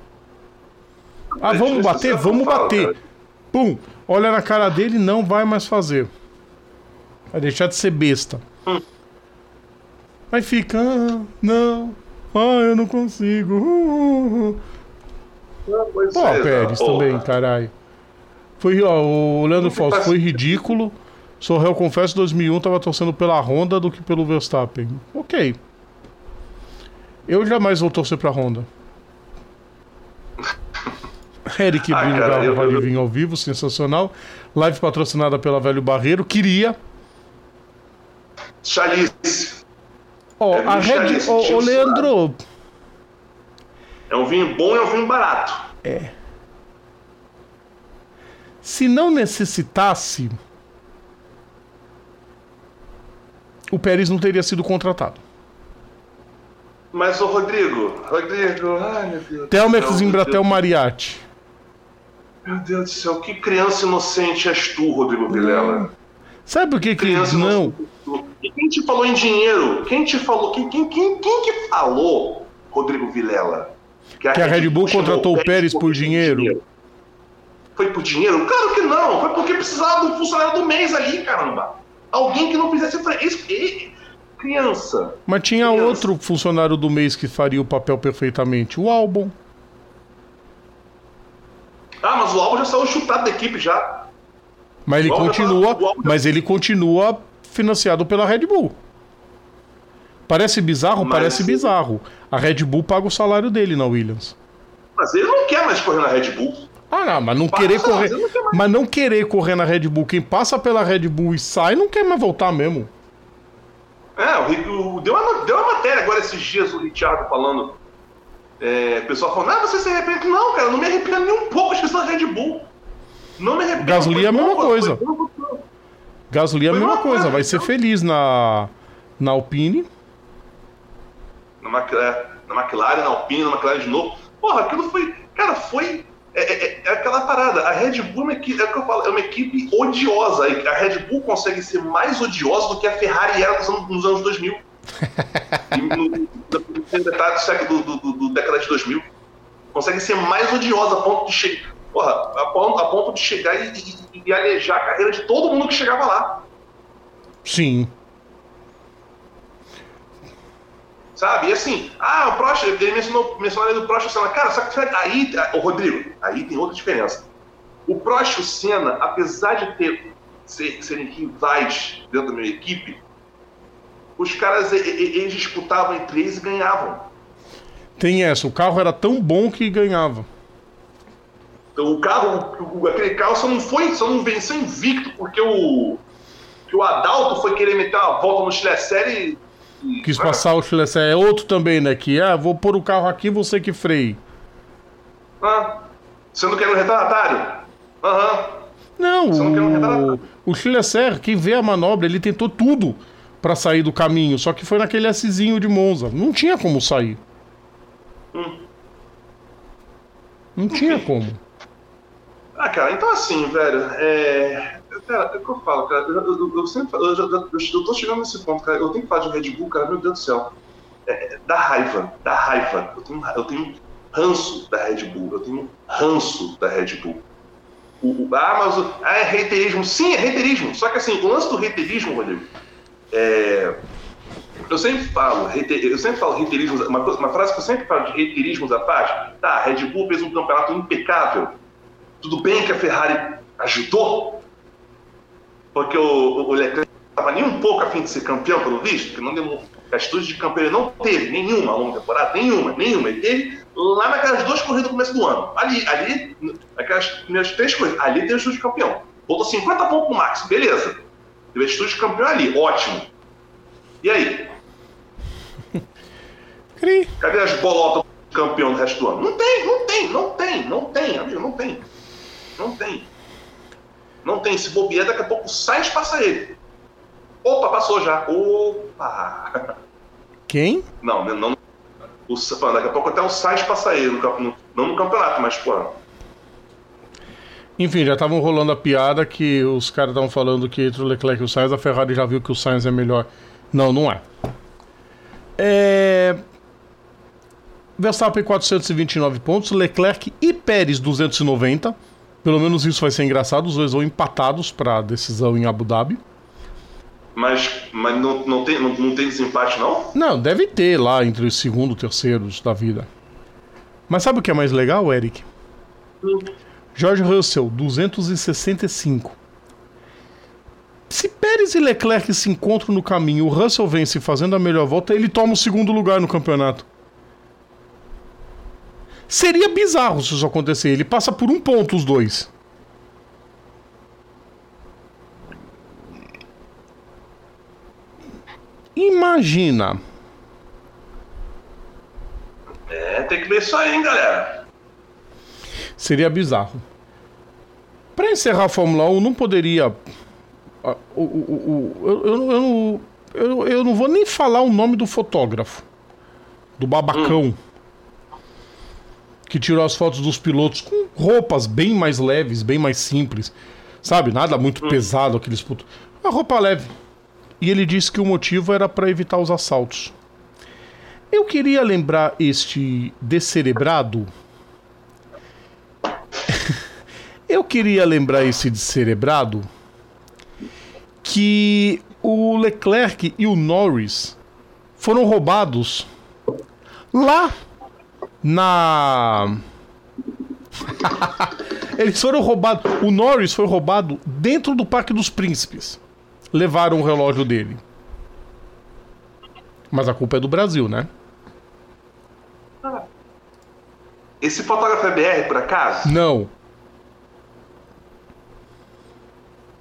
Ah, vamos bater? Vamos bater. Pum, olha na cara dele, não vai mais fazer. Vai deixar de ser besta. Hum. Aí fica, ah, não, ah, eu não consigo. uh, uh. Não, pois Pô, é, Pérez porra. também, caralho. Foi, ó, o Leandro Fausto faz foi ridículo. Sorrel, confesso, 2001 tava torcendo pela Honda do que pelo Verstappen. Ok. Eu jamais vou torcer pra Honda. [LAUGHS] Eric Ah, Brino eu- Vale eu- Vinho ao vivo, sensacional. Live patrocinada pela Velho Barreiro. Queria. Chalice. Ó, É, a Red. Ô, ô, tio Leandro. É um vinho bom e é um vinho barato. Se não necessitasse. O Pérez não teria sido contratado. Mas, ô Rodrigo, Rodrigo, ai meu Deus. Telmex céu, Embratel Mariatti. Meu Deus do céu, que criança inocente és tu, Rodrigo Vilela. Sabe por que que Criança não? inocente. E quem te falou em dinheiro? Quem te falou? Quem, quem, quem, quem que falou, Rodrigo Vilela? Que a Red Bull contratou o Pérez por dinheiro? Foi por dinheiro? Claro que não. Foi porque precisava do funcionário do mês ali, caramba. Alguém que não fizesse fre- isso. e- Criança. Mas tinha Criança. outro funcionário do mês que faria o papel perfeitamente, o álbum. Ah, mas o Alba já saiu chutado da equipe já. Mas ele álbum continua, tá- álbum mas ele continua financiado pela Red Bull. Parece bizarro, Mas- parece bizarro. A Red Bull paga o salário dele na Williams. Mas ele não quer mais correr na Red Bull. Ah, não, mas não Passa, querer mas correr, ele não mas não querer correr na Red Bull, quem passa pela Red Bull e sai não quer mais voltar mesmo. É, o, o- deu, uma, deu uma matéria agora esses dias, o Richard falando. É, o pessoal falando, ah, você se arrepende? Não, cara, não me arrependo nem um pouco de questão da Red Bull. Não me arrependo. Gasolina é a mesma bom, coisa. Gasolina é a mesma coisa, vai ser então. feliz na na Alpine. Na, Mac- é, na McLaren, na Alpine, na McLaren de novo. Porra, aquilo foi. Cara, foi. É, é- é aquela parada. A Red Bull é uma equipe, é o que eu falo, é uma equipe odiosa. A Red Bull consegue ser mais odiosa do que a Ferrari era nos anos, nos anos 2000. E no, no, no metade do século do, do, do década de 2000. Consegue ser mais odiosa a ponto de chegar. Porra, a ponto, a ponto de chegar e, e, e alejar a carreira de todo mundo que chegava lá. Sim. Sabe? E assim, ah, o Prost, ele mencionou, mencionou ali do o Senna. Cara, só que aí, o Rodrigo, aí tem outra diferença. O Prost e o Senna, apesar de ter, ser, serem rivais dentro da minha equipe, os caras, eles disputavam entre eles e ganhavam. Tem essa, o carro era tão bom que ganhava. Então o carro, o- aquele carro só não foi, só não venceu invicto porque o, que o Adalto foi querer meter uma volta no Chile Série e... Quis passar o Chile É outro também, né? Que, ah, vou pôr o carro aqui, você que freie. Ah, sendo que era um retardatário? Aham. Não, Você não quer um o, retardatário. o Chile quem vê a manobra, ele tentou tudo pra sair do caminho, só que foi naquele Szinho de Monza. Não tinha como sair. Hum. Não tinha como. Ah, cara, então assim, velho, é. Cara, é o que eu falo, cara. Eu, eu- eu sempre eu, eu, eu tô chegando nesse ponto, cara. Eu tenho que falar de Red Bull, cara, meu Deus do céu. É, é, dá raiva, dá raiva. Eu tenho, eu tenho ranço da Red Bull, eu tenho ranço da Red Bull. O, o- ah, mas o, ah, é reiterismo. Sim, é reiterismo. Só que assim, o lance do reiterismo, Rodrigo, é. Eu sempre falo, reite- eu sempre falo reiterismo, uma, uma frase que eu sempre falo de reiterismos à parte, tá, Red Bull fez um campeonato impecável. Tudo bem que a Ferrari ajudou, porque o, o Leclerc estava nem um pouco a fim de ser campeão, pelo visto, que não deu atitude de campeão ele não teve nenhuma longa temporada, nenhuma, nenhuma. Ele teve lá naquelas duas corridas no começo do ano. Ali, ali, aquelas primeiras três coisas, ali teve atitude de campeão. Botou 50 pontos no Max, beleza. Teve atitude de campeão ali, ótimo. E aí? [LAUGHS] Cadê as bolotas do campeão do resto do ano? Não tem, não tem, não tem, não tem, amigo, não tem. Não tem. Não tem. Se bobear, daqui a pouco o Sainz passa ele. Opa, passou já. Opa! Quem? Não, não. O, daqui a pouco até o Sainz passa ele. No, não no campeonato, mas pô. Enfim, já estavam rolando a piada que os caras estavam falando que entre o Leclerc e o Sainz, a Ferrari já viu que o Sainz é melhor. Não, não é. É. Verstappen 429 pontos, Leclerc e Pérez 290. Pelo menos isso vai ser engraçado, os dois vão empatados para a decisão em Abu Dhabi. Mas, mas não, não, tem, não, não tem desempate, não? Não, deve ter lá entre os segundo e terceiros da vida. Mas sabe o que é mais legal, Eric? Hum. George Russell, 265. Se Pérez e Leclerc se encontram no caminho, o Russell vence fazendo a melhor volta, ele toma o segundo lugar no campeonato. Seria bizarro se isso acontecer. Ele passa por um ponto os dois. Imagina. É, tem que ver isso aí, hein, galera. Seria bizarro. Para encerrar a Fórmula 1, não poderia. Eu, eu, eu, eu, eu não vou nem falar o nome do fotógrafo. Do babacão. Hum. Que tirou as fotos dos pilotos com roupas bem mais leves, bem mais simples. Sabe? Nada muito hum. pesado, aqueles putos. Uma roupa leve e ele disse que o motivo era para evitar os assaltos. Eu queria lembrar este descerebrado. [LAUGHS] Eu queria lembrar esse descerebrado que o Leclerc e o Norris foram roubados lá na. [LAUGHS] Eles foram roubados. O Norris foi roubado dentro do Parque dos Príncipes levaram o relógio dele. Mas a culpa é do Brasil, né? Esse fotógrafo é BR, por acaso? Não.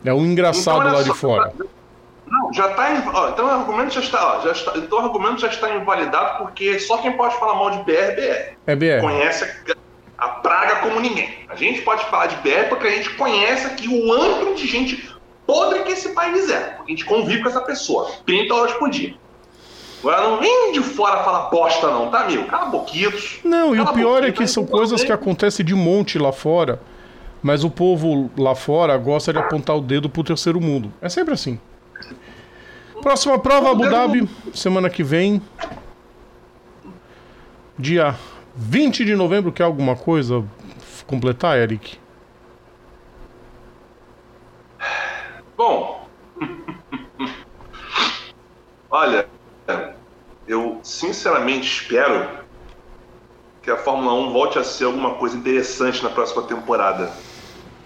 É um engraçado então, lá de fora. Não, já está. Então o argumento já está, ó, já está. Então o argumento já está invalidado porque só quem pode falar mal de BR é BR. É BR. Conhece a, a praga como ninguém. A gente pode falar de BR porque a gente conhece aqui o antro de gente podre que esse país é. A gente convive com essa pessoa 30 horas por dia. Agora não vem de fora falar bosta, não, tá, amigo? Cala boquitos. Não, e o pior é que são coisas que acontecem de monte lá fora, mas o povo lá fora gosta de apontar o dedo pro terceiro mundo. É sempre assim. Próxima prova, Abu Dhabi, semana que vem. Dia 20 de novembro, quer alguma coisa completar, Eric? Bom, olha, eu sinceramente espero que a Fórmula 1 volte a ser alguma coisa interessante na próxima temporada,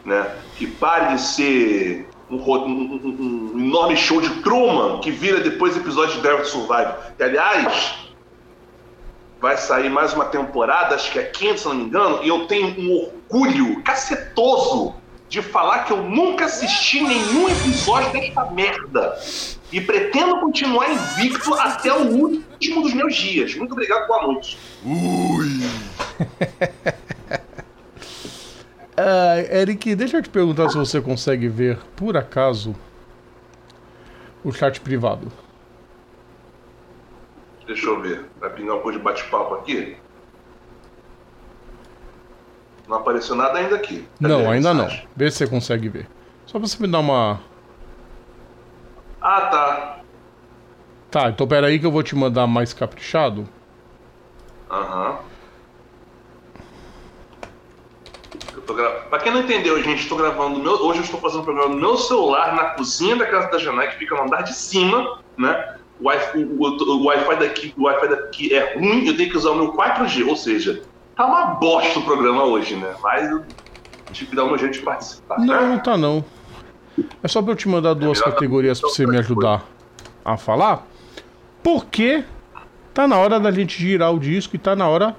né? Que pare de ser um, um, um enorme show de Truman que vira depois episódio de Drive to Survive. E aliás, vai sair mais uma temporada, acho que é quinta, se não me engano, e eu tenho um orgulho cacetoso de falar que eu nunca assisti nenhum episódio desta merda. E pretendo continuar invicto até o último dos meus dias. Muito obrigado, boa noite. Ui! [LAUGHS] uh, Eric, deixa eu te perguntar se você consegue ver, por acaso, o chat privado. Deixa eu ver. Vai pingar um pouco de bate-papo aqui? Não apareceu nada ainda aqui. Cadê não, ainda não. Vê se você consegue ver. Só pra você me dar uma. Ah, tá. Tá, então pera aí que eu vou te mandar mais caprichado. Aham. Uhum. Gra... Pra quem não entendeu, gente, estou gravando meu... hoje eu estou fazendo um programa no meu celular, na cozinha da casa da Janai, que fica no andar de cima, né? O Wi-Fi, o, o, o Wi-Fi daqui, o Wi-Fi daqui é ruim, eu tenho que usar o meu 4G, ou seja, Tá uma bosta o programa hoje, né? Mas eu tive que dar um jeito de participar. Não, não tá não. É só pra eu te mandar duas categorias pra você me ajudar a falar. Porque tá na hora da gente girar o disco e tá na hora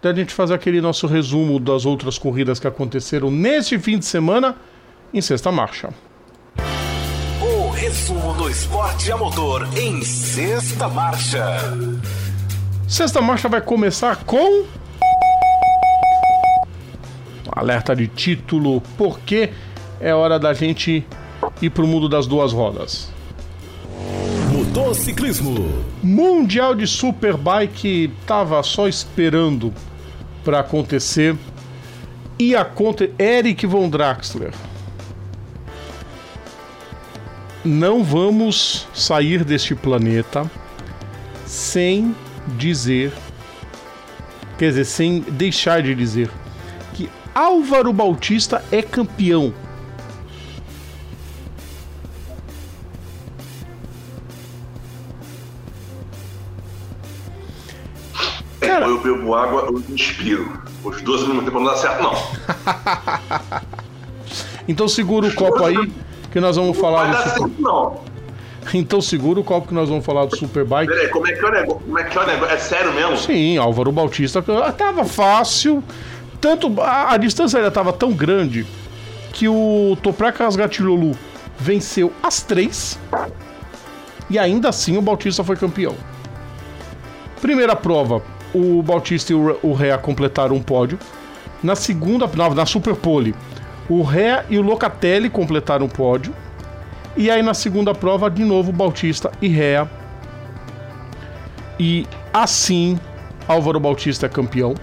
da gente fazer aquele nosso resumo das outras corridas que aconteceram neste fim de semana em sexta marcha. O resumo do esporte a motor em sexta marcha. Sexta marcha vai começar com. Alerta de título, porque é hora da gente ir pro mundo das duas rodas. Motociclismo. Mundial de Superbike tava só esperando para acontecer. E aconte Eric von Draxler. Não vamos sair deste planeta sem dizer, quer dizer, sem deixar de dizer que Álvaro Bautista é campeão. Cara... Eu bebo água, eu inspiro. Os dois ao mesmo tempo não dá certo, não. [LAUGHS] então segura o copo aí que nós vamos falar. Não vai dar certo, não. [LAUGHS] Então segura o copo que nós vamos falar do Superbike. Peraí, como é que é o negócio? Como é que é o negócio? É sério mesmo? Sim, Álvaro Bautista tava fácil. Tanto a, a distância ainda tava tão grande que o Toprak Rasgatilolu venceu as três e ainda assim o Bautista foi campeão. Primeira prova, o Bautista e o Rea completaram um pódio. Na segunda, na, na Super Pole, o Rea e o Locatelli completaram um pódio. E aí na segunda prova, de novo, Bautista e Rea. E assim, Álvaro Bautista é campeão.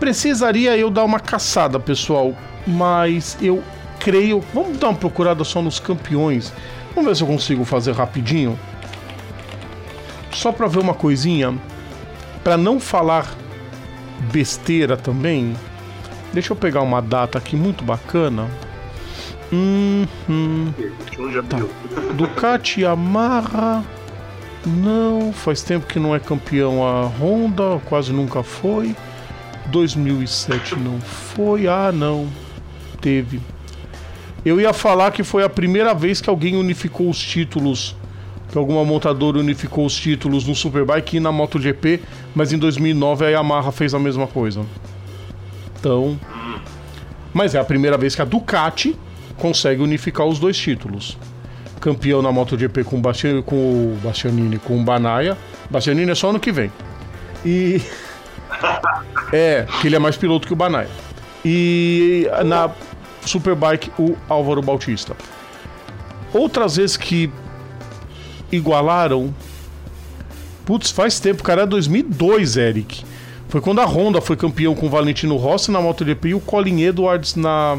Precisaria eu dar uma caçada, pessoal, mas eu creio. Vamos dar uma procurada só nos campeões. Vamos ver se eu consigo fazer rapidinho. Só para ver uma coisinha, para não falar besteira também. Deixa eu pegar uma data aqui muito bacana. Hum, hum. Tá. Ducati Yamaha. Não, faz tempo que não é campeão a Honda, quase nunca foi. 2007 não foi. Ah, não. Teve. Eu ia falar que foi a primeira vez que alguém unificou os títulos, que alguma montadora unificou os títulos no Superbike e na MotoGP, mas em 2009 a Yamaha fez a mesma coisa. Então, mas é a primeira vez que a Ducati consegue unificar os dois títulos. Campeão na MotoGP com, Bastian, com o Bastianini, com o Banaia. Bastianini é só ano que vem. E. [LAUGHS] é, que ele é mais piloto que o Banaia. E na Superbike, o Álvaro Bautista. Outras vezes que igualaram. Putz, faz tempo, cara, é 2002, Eric. Foi quando a Honda foi campeão com o Valentino Rossi na MotoGP e o Colin Edwards na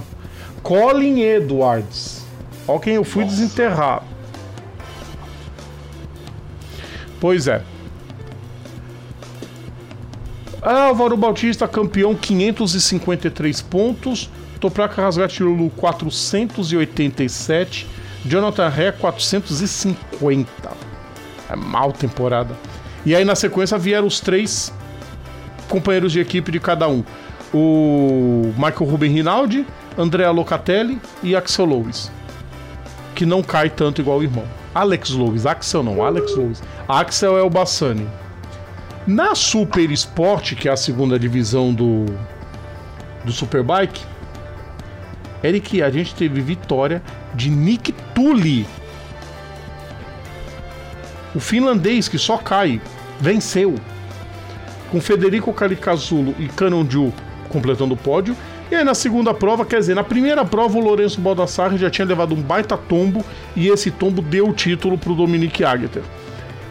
Colin Edwards. Olha quem eu fui Nossa. desenterrar. Pois é. Álvaro Bautista, campeão, 553 pontos. Toprak Rasgatilulu, 487. Jonathan Ré, 450. É mal temporada. E aí na sequência vieram os três companheiros de equipe de cada um. O Michael Ruben Rinaldi, Andrea Locatelli e Axel Lois. Que não cai tanto igual o irmão. Alex Lois, Axel não, Alex Lois. Axel é o Bassani. Na Super Sport, que é a segunda divisão do, do Superbike, Eric, a gente teve vitória de Nick Tully. O finlandês que só cai, venceu. Com Federico Calicazulo e Canonju completando o pódio. E aí na segunda prova, quer dizer, na primeira prova o Lourenço Baldassarre já tinha levado um baita tombo e esse tombo deu o título para o Dominique Agueter.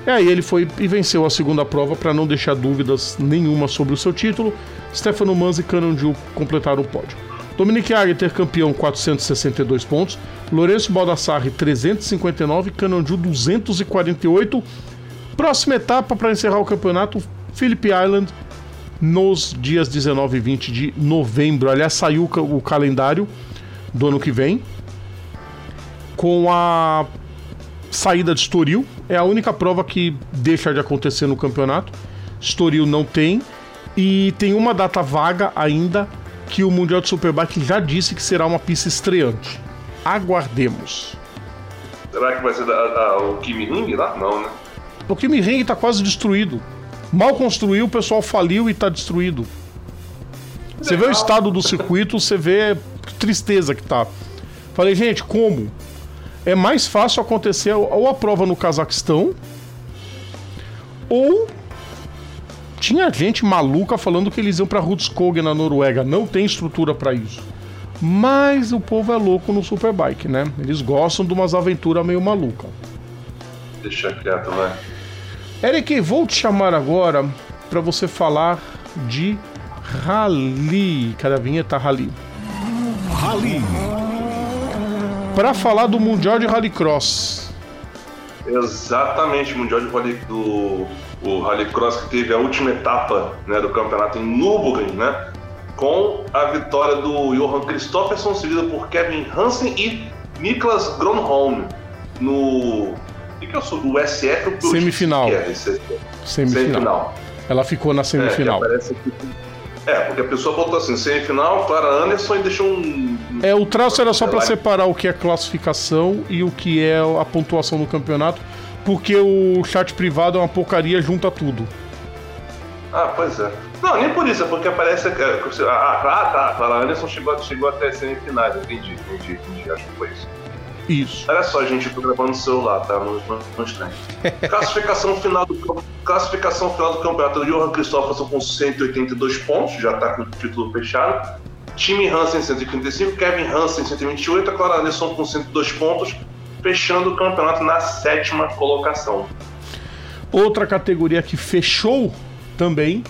E aí ele foi e venceu a segunda prova para não deixar dúvidas nenhuma sobre o seu título. Stefano Manzi e Canonju completaram o pódio. Dominique Agueter campeão 462 pontos, Lourenço Baldassarre 359, Canonju 248. Próxima etapa para encerrar o campeonato, Phillip Island nos dias 19 e 20 de novembro. Aliás, saiu o calendário do ano que vem com a saída de Estoril. É a única prova que deixa de acontecer no campeonato. Estoril não tem. E tem uma data vaga ainda que o Mundial de Superbike já disse que será uma pista estreante. Aguardemos. Será que vai ser da, da, o Kimi Ring lá? Não, né? O Kimi Ring tá quase destruído. Mal construiu, o pessoal faliu e tá destruído. Você vê o estado do circuito, você vê que tristeza que tá. Falei, gente, como? É mais fácil acontecer ou a prova no Cazaquistão, ou tinha gente maluca falando que eles iam para Rudskog na Noruega. Não tem estrutura para isso. Mas o povo é louco no Superbike, né? Eles gostam de umas aventuras meio maluca. Deixa quieto, vai. Eric, vou te chamar agora para você falar de Rally. Cadê a vinheta Rally? Rally. Para falar do Mundial de Rallycross. Exatamente, Mundial de Rally do o Rallycross que teve a última etapa né, do campeonato em Nürburgring, né? Com a vitória do Johan Christofferson, seguida por Kevin Hansen e Niklas Gronholm no. O que, é o o SF ou Semifinal. É, Semifinal. Semifinal. Ela ficou na semifinal. É, que... é, porque a pessoa botou assim, semifinal para Anderson e deixou um. É, o traço era só para separar o que é classificação e o que é a pontuação do campeonato porque o chat privado é uma porcaria, junta tudo. Ah, pois é. Não, nem por isso, é porque aparece. É, ah, tá, tá. A Anderson chegou, chegou até semifinais, entendi, entendi, entendi, acho que foi isso. Isso. Olha só, gente, eu tô gravando no celular, tá? No, no, no classificação, final do, classificação final do campeonato. O Johan Christopherson com 182 pontos, já tá com o título fechado. Time Hansen 135, Kevin Hansen 128, a Clara Anderson com 102 pontos fechando o campeonato na sétima colocação. Outra categoria que fechou também,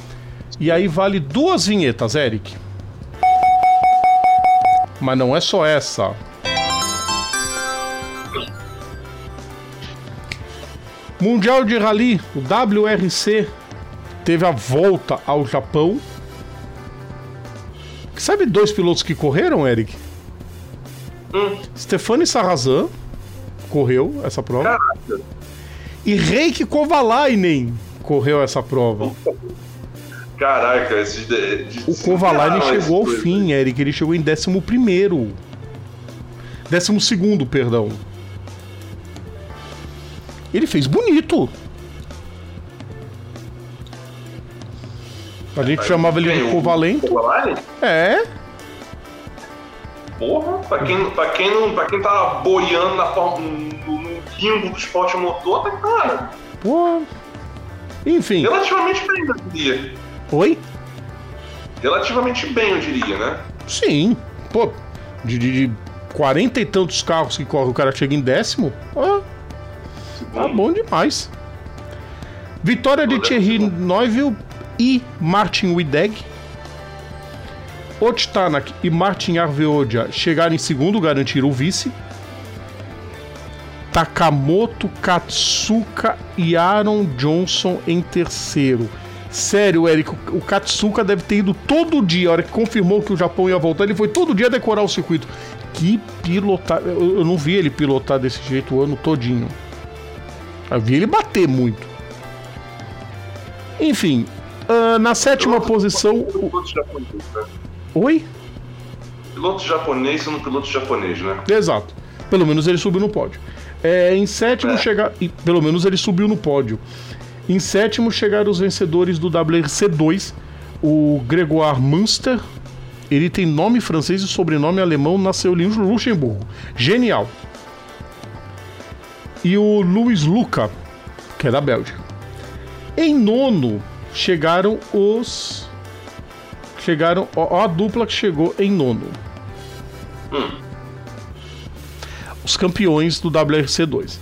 e aí vale duas vinhetas, Eric. Mas não é só essa. Mundial de Rally, o WRC, teve a volta ao Japão. Sabe dois pilotos que correram, Eric? Hum. Stefani Sarrazin correu essa prova. Caraca. E Reiki Kovalainen correu essa prova. Caraca, esse de, de, o Kovalainen chegou ao fim, Eric. Ele chegou em 11 primeiro. 12 segundo, perdão. Ele fez bonito. A gente chamava ele de Covalento. É. Porra, pra quem, pra quem, não, pra quem tá boiando na forma, no, no limbo do esporte motor, tá cara. Porra. Enfim. Relativamente bem, eu diria. Oi? Relativamente bem, eu diria, né? Sim. Pô, de, de, de 40 e tantos carros que corre, o cara chega em décimo. Ó, tá bom demais. Vitória de Thierry Neuville e Martin Wideg Otanak e Martin Arveodia chegaram em segundo, garantiram o vice. Takamoto, Katsuka e Aaron Johnson em terceiro. Sério, Eric, o Katsuka deve ter ido todo dia. A hora que confirmou que o Japão ia voltar, ele foi todo dia decorar o circuito. Que pilotar. Eu não vi ele pilotar desse jeito o ano todinho. Eu vi ele bater muito. Enfim, uh, na sétima posição. O... Oi? Piloto japonês sendo piloto japonês, né? Exato. Pelo menos ele subiu no pódio. É, em sétimo é. chegar. Pelo menos ele subiu no pódio. Em sétimo chegaram os vencedores do WRC2, o Gregoire Münster. Ele tem nome francês e sobrenome alemão, nasceu em Luxemburgo. Genial. E o Luiz Luca, que é da Bélgica. Em nono chegaram os chegaram. Ó, a dupla que chegou em nono. Hum. Os campeões do WRC2.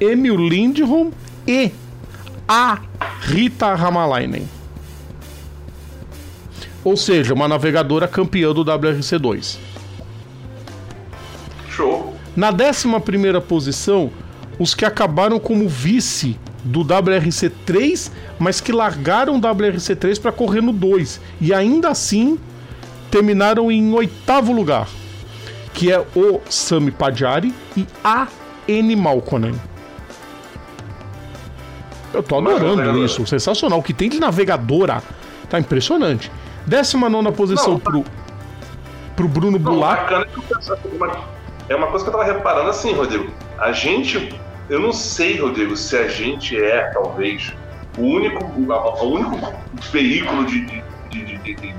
Emil Lindholm e a Rita Ramalainen. Ou seja, uma navegadora campeã do WRC2. Show. Na 11 primeira posição, os que acabaram como vice do WRC3, mas que largaram o WRC3 para correr no 2 e ainda assim terminaram em oitavo lugar, que é o Sami Padjari e a N Malkonen. Eu tô adorando isso, sensacional. O que tem de navegadora tá impressionante. 19 posição Não, pro, pro Bruno Bulat. é uma coisa que eu tava reparando assim, Rodrigo. A gente, eu não sei, Rodrigo, se a gente é, talvez, o único, o único veículo de, de, de, de,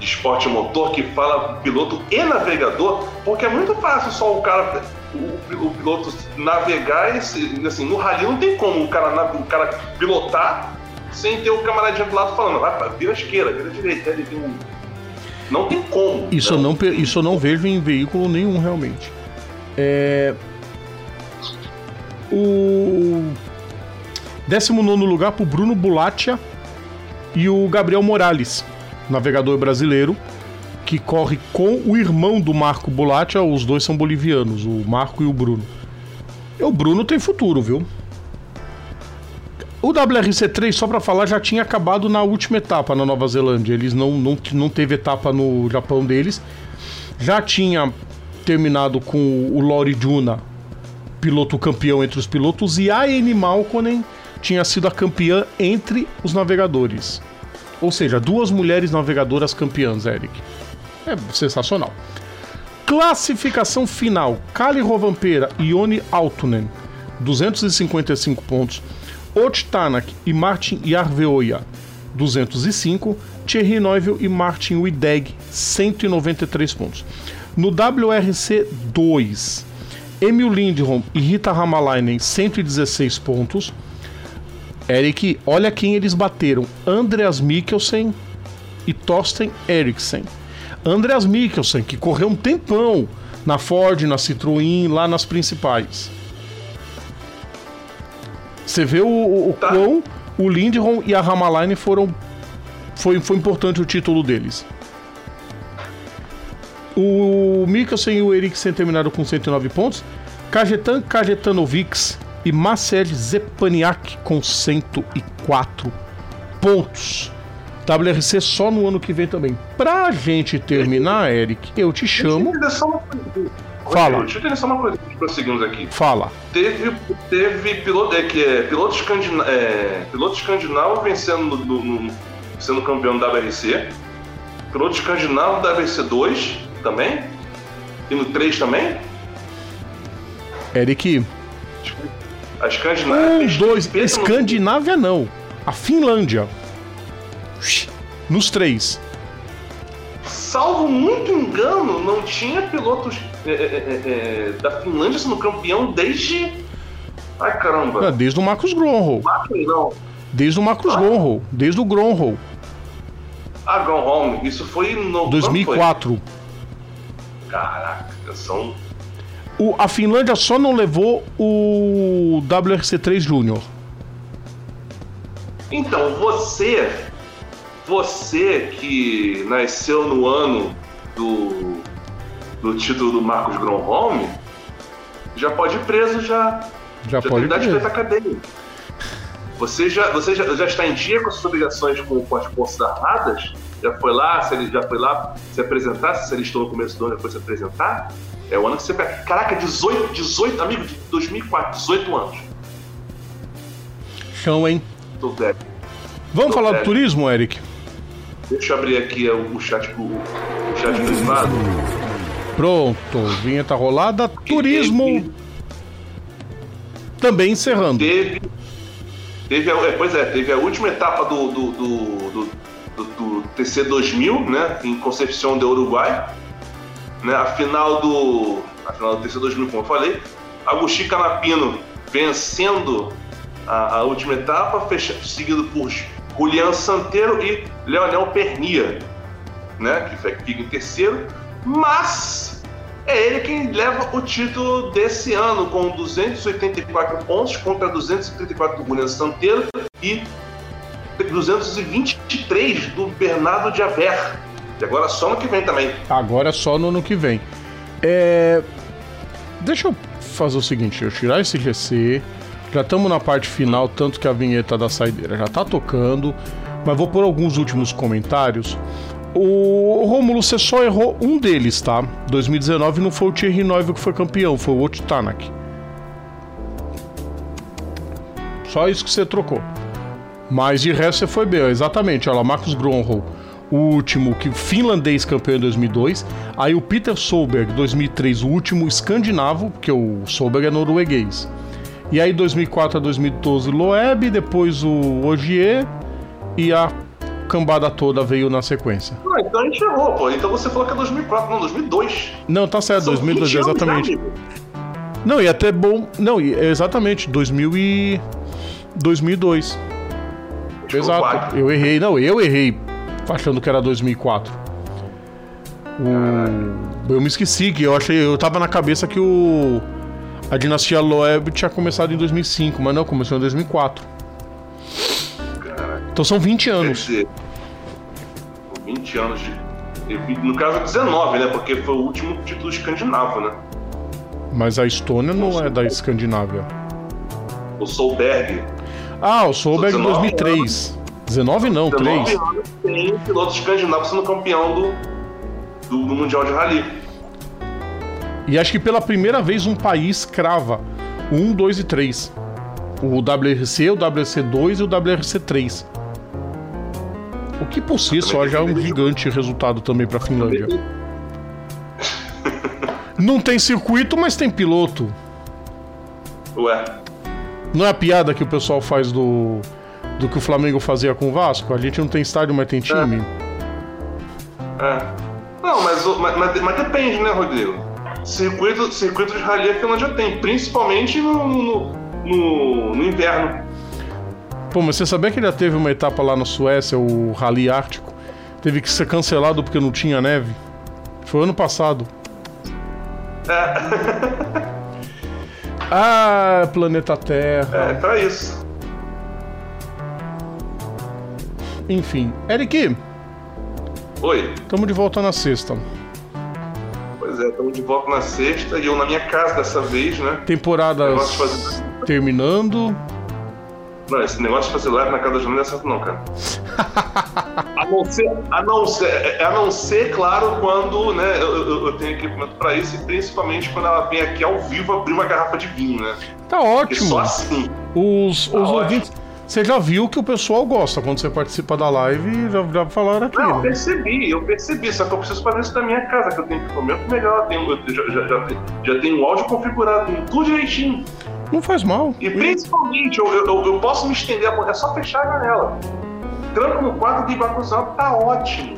esporte motor que fala piloto e navegador, porque é muito fácil só o cara, o, o piloto navegar e assim, no rally não tem como o cara, o cara pilotar sem ter o camaradinho do lado falando, vai, vira esquerda, vira direita, ele tem um não tem como. Isso, não. Eu não, isso eu não vejo em veículo nenhum, realmente. É... O 19 lugar para o Bruno Bulatia e o Gabriel Morales, navegador brasileiro, que corre com o irmão do Marco Bulatia. Os dois são bolivianos, o Marco e o Bruno. E o Bruno tem futuro, viu? O WRC3, só para falar, já tinha acabado na última etapa na Nova Zelândia. Eles não, não, não teve etapa no Japão deles. Já tinha terminado com o Lori Juna, piloto campeão entre os pilotos, e a Annie Malkonen tinha sido a campeã entre os navegadores. Ou seja, duas mulheres navegadoras campeãs, Eric. É sensacional. Classificação final: Kali Rovanpera e Ione Altunen, 255 pontos. Ot Tanak e Martin Yarveoia, 205. Thierry Neuville e Martin Wideg, 193 pontos. No WRC 2, Emil Lindholm e Rita Hamalainen, 116 pontos. Eric, olha quem eles bateram: Andreas Mikkelsen e Thorsten Eriksen. Andreas Mikkelsen, que correu um tempão na Ford, na Citroën, lá nas principais. Você vê o, o tá. quão o Lindholm e a Ramaline foram. Foi, foi importante o título deles. O Mikkelsen e o Eriksen terminaram com 109 pontos. Kajetan Kajetanovics e Marcel Zepaniak com 104 pontos. WRC só no ano que vem também. Pra gente terminar, Eric, eu te chamo. Fala. Deixa eu entender só uma coisa prosseguimos aqui. Fala. Teve, teve piloto, é, que é, piloto, escandina, é, piloto escandinavo vencendo no, no, sendo campeão da WRC. Piloto escandinavo da WRC 2 também. E no 3 também. Eric. A Escandinávia. Um, dois. Escandinávia não. A Finlândia. Nos três salvo muito engano, não tinha pilotos é, é, é, é da Finlândia sendo campeão desde. Ai caramba. É, desde o Marcos Gronholm. Desde o Marcos ah. Gronholm. Desde o Gronholm. Ah, Gronholm. Isso foi no. 2004. Foi? Caraca, são. O, a Finlândia só não levou o WRC3 Júnior. Então, você você que nasceu no ano do, do título do Marcos Gronholm, já pode ir preso já. Já, já pode ir cadeia. Você já, você já, já está em dia com as suas obrigações com, com as Forças Armadas? Já foi lá, se ele já foi lá se apresentar, se ele estou no começo do ano, foi se apresentar? É o ano que você pega. Caraca, 18, 18, amigo, de 2004, 18 anos. Chão, hein? Tô velho. Vamos Tô falar velho. do turismo, Eric? Deixa eu abrir aqui o chat, o chat privado. Pronto, vinheta rolada. Turismo. Teve, também encerrando. Teve. Teve a, é, pois é, teve a última etapa do, do, do, do, do, do TC 2000, né? Em Concepción do Uruguai. Né, a final do. A final do TC 2000, como eu falei. Agostinho Canapino vencendo a, a última etapa, fecha, seguido por Julian Santeiro e Leonel Pernia, né, que fica em terceiro, mas é ele quem leva o título desse ano com 284 pontos contra 234 do Julian Santeiro e 223 do Bernardo de Aver. E agora só no que vem também. Agora só no ano que vem. É... Deixa eu fazer o seguinte, eu tirar esse GC, já estamos na parte final, tanto que a vinheta da saideira já está tocando, mas vou por alguns últimos comentários. O Romulo, você só errou um deles, tá? 2019 não foi o Thierry Neuville que foi campeão, foi o Ot Tanak. Só isso que você trocou. Mas de resto você foi bem, exatamente. Olha lá, Marcos Gronholm. o último que finlandês campeão em 2002. Aí o Peter Solberg, 2003, o último escandinavo, porque o Solberg é norueguês. E aí 2004 a 2012 Loeb, depois o Ogier e a cambada toda veio na sequência. Ah, então a gente errou, pô. Então você falou que é 2004, não, 2002. Não, tá certo, São 2002, 20 anos, exatamente. Não, e até bom. Não, e- exatamente, 2000 e 2002. Exato. quatro. Eu errei, não, eu errei achando que era 2004. O... Eu me esqueci que eu achei, eu tava na cabeça que o a dinastia Loeb tinha começado em 2005, mas não, começou em 2004. Caraca, Então são 20 quer anos. dizer, 20 anos de. No caso, 19, né? Porque foi o último título escandinavo, né? Mas a Estônia não é da Escandinávia. O Solberg. Ah, o Solberg 19 2003. 19 não, 19 3. anos tem piloto escandinavo sendo campeão do, do, do Mundial de Rally. E acho que pela primeira vez um país crava o 1, 2 e 3. O WRC, o WRC2 e o WRC3. O que por si só já é um gigante resultado também pra Finlândia. [LAUGHS] Não tem circuito, mas tem piloto. Ué, Não é a piada que o pessoal faz do, do que o Flamengo fazia com o Vasco? A gente não tem estádio, mas tem time. é. Não, mas, mas, mas- depende, né, Rodrigo? Circuito, circuito de rally a Finlândia tem, principalmente no, no, no- no inverno. Pô, mas você sabia que já teve uma etapa lá na Suécia, o Rally Ártico? Teve que ser cancelado porque não tinha neve? Foi ano passado. [LAUGHS] Ah, planeta Terra. É, pra isso. Enfim. Eric, Oi. estamos de volta na sexta. Pois é, estamos de volta na sexta e eu na minha casa dessa vez, né? De fazer- terminando. Não, esse negócio de fazer live na casa da Jana não é certo não, cara. A não ser, a não ser, a não ser claro, quando né, eu, eu- tenho equipamento pra isso, e principalmente quando ela vem aqui ao vivo abrir uma garrafa de vinho, né? Tá Porque ótimo. só assim. Os, os Tá ótimo. ouvintes. Você já viu que o pessoal gosta quando você participa da live, já, já falaram aqui. Não, eu né? percebi, eu percebi, só que eu preciso fazer isso da minha casa, que eu tenho equipamento melhor, tenho, já, já, já, tenho- já tenho o áudio configurado, tudo direitinho. Não faz mal. E principalmente, eu, eu, eu- posso me estender, a- é só fechar a janela. Tranco no quarto de ar-condicionado, tá ótimo.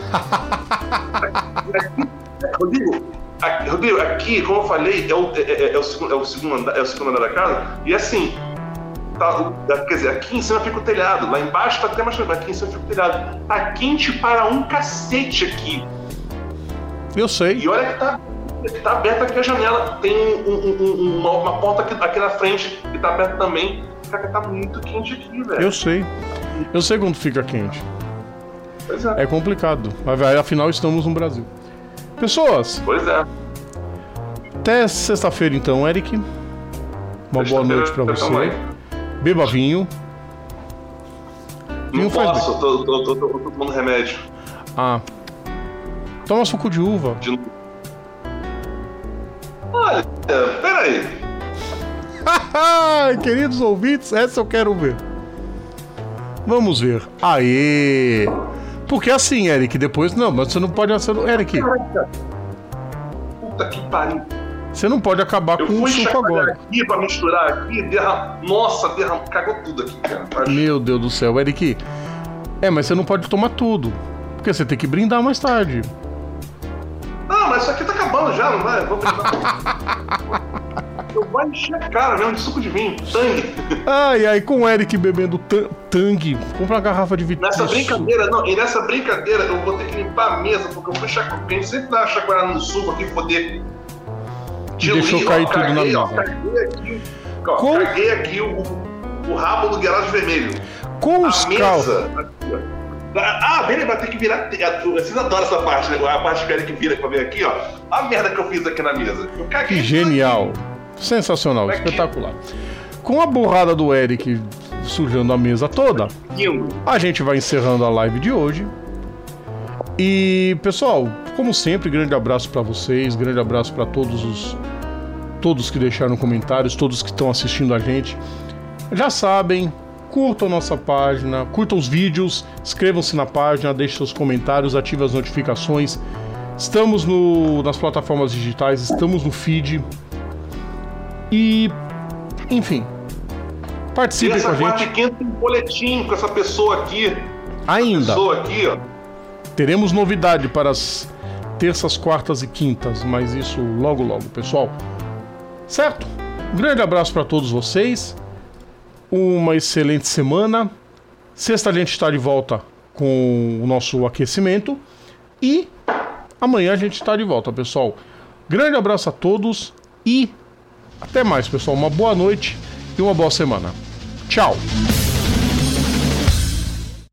Aqui- [LAUGHS] Rodrigo, aqui, Rodrigo, aqui, como eu falei, é o, é, é- é o, segundo, é, o segundo andar, é o segundo andar da casa, e assim, tá, o- quer dizer, aqui em cima fica o telhado, lá embaixo tá até mais tranquilo, aqui em cima fica o telhado. Tá quente para um cacete aqui. Eu sei. E olha que tá, tá aberta aqui a janela. Tem um- um- um- uma, uma porta aqui, aqui na frente que tá aberta também. Cara, tá muito quente aqui, velho. Eu sei. Eu sei quando fica quente. Pois é. É complicado. Mas afinal estamos no Brasil. Pessoas, Pois é. até sexta-feira então, Eric. Uma boa noite pra você. Também. Beba vinho. Não Vinho faz posso, eu tô, tô, tô, tô, tomando remédio. Ah. Toma suco de uva. De... Olha, peraí. [LAUGHS] Queridos ouvintes, essa eu quero ver. Vamos ver. Aê! Porque assim, Eric, depois. Não, mas você não pode. Você não- Eric, Puta que pariu. você não pode acabar Eu com o suco agora. aqui pra misturar aqui, derram... Nossa, derram... cagou tudo aqui, cara. Acho- Meu Deus do céu, Eric. É, mas você não pode tomar tudo. Porque você tem que brindar mais tarde. Não, mas isso aqui tá acabando já, não vai? Vou brindar. [LAUGHS] Eu vou encher a cara mesmo de suco de vinho, sangue. Ai, ai, com o Eric bebendo tan- tangue. Compra uma garrafa de vitro. Nessa brincadeira, não, e nessa brincadeira eu vou ter que limpar a mesa, porque eu fui chacoalhar. Porque a gente sempre dá chacoalhada no suco aqui poder. Deixou diluir, cair ó, tudo na caguei, ó, mesa. Caguei aqui, ó, Com- caguei aqui o, o rabo do guirado vermelho. Com A os mesa. aqui. Ah, Bene vai ter que virar. Vocês adoram essa parte, né? A parte que o Eric vira pra ver aqui, ó. A merda que eu fiz aqui na mesa. Que genial. Sensacional, espetacular. Com a burrada do Eric sujando a mesa toda, a gente vai encerrando a live de hoje. E, pessoal, como sempre, grande abraço pra vocês, grande abraço pra todos os todos que deixaram comentários, todos que estão assistindo a gente. Já sabem, curtam nossa página, curtam os vídeos, inscrevam-se na página, deixem seus comentários, ativem as notificações. Estamos no, nas plataformas digitais, estamos no feed. E, enfim, participe com a gente. Quinta tem um boletim com essa pessoa aqui. Ainda. Pessoa aqui, ó. Teremos novidade para as terças, quartas e quintas, mas isso logo logo, pessoal. Certo? Um grande abraço para todos vocês. Uma excelente semana. Sexta a gente está de volta com o nosso aquecimento e amanhã a gente está de volta, pessoal. Grande abraço a todos e até mais, pessoal. Uma boa noite e uma boa semana. Tchau.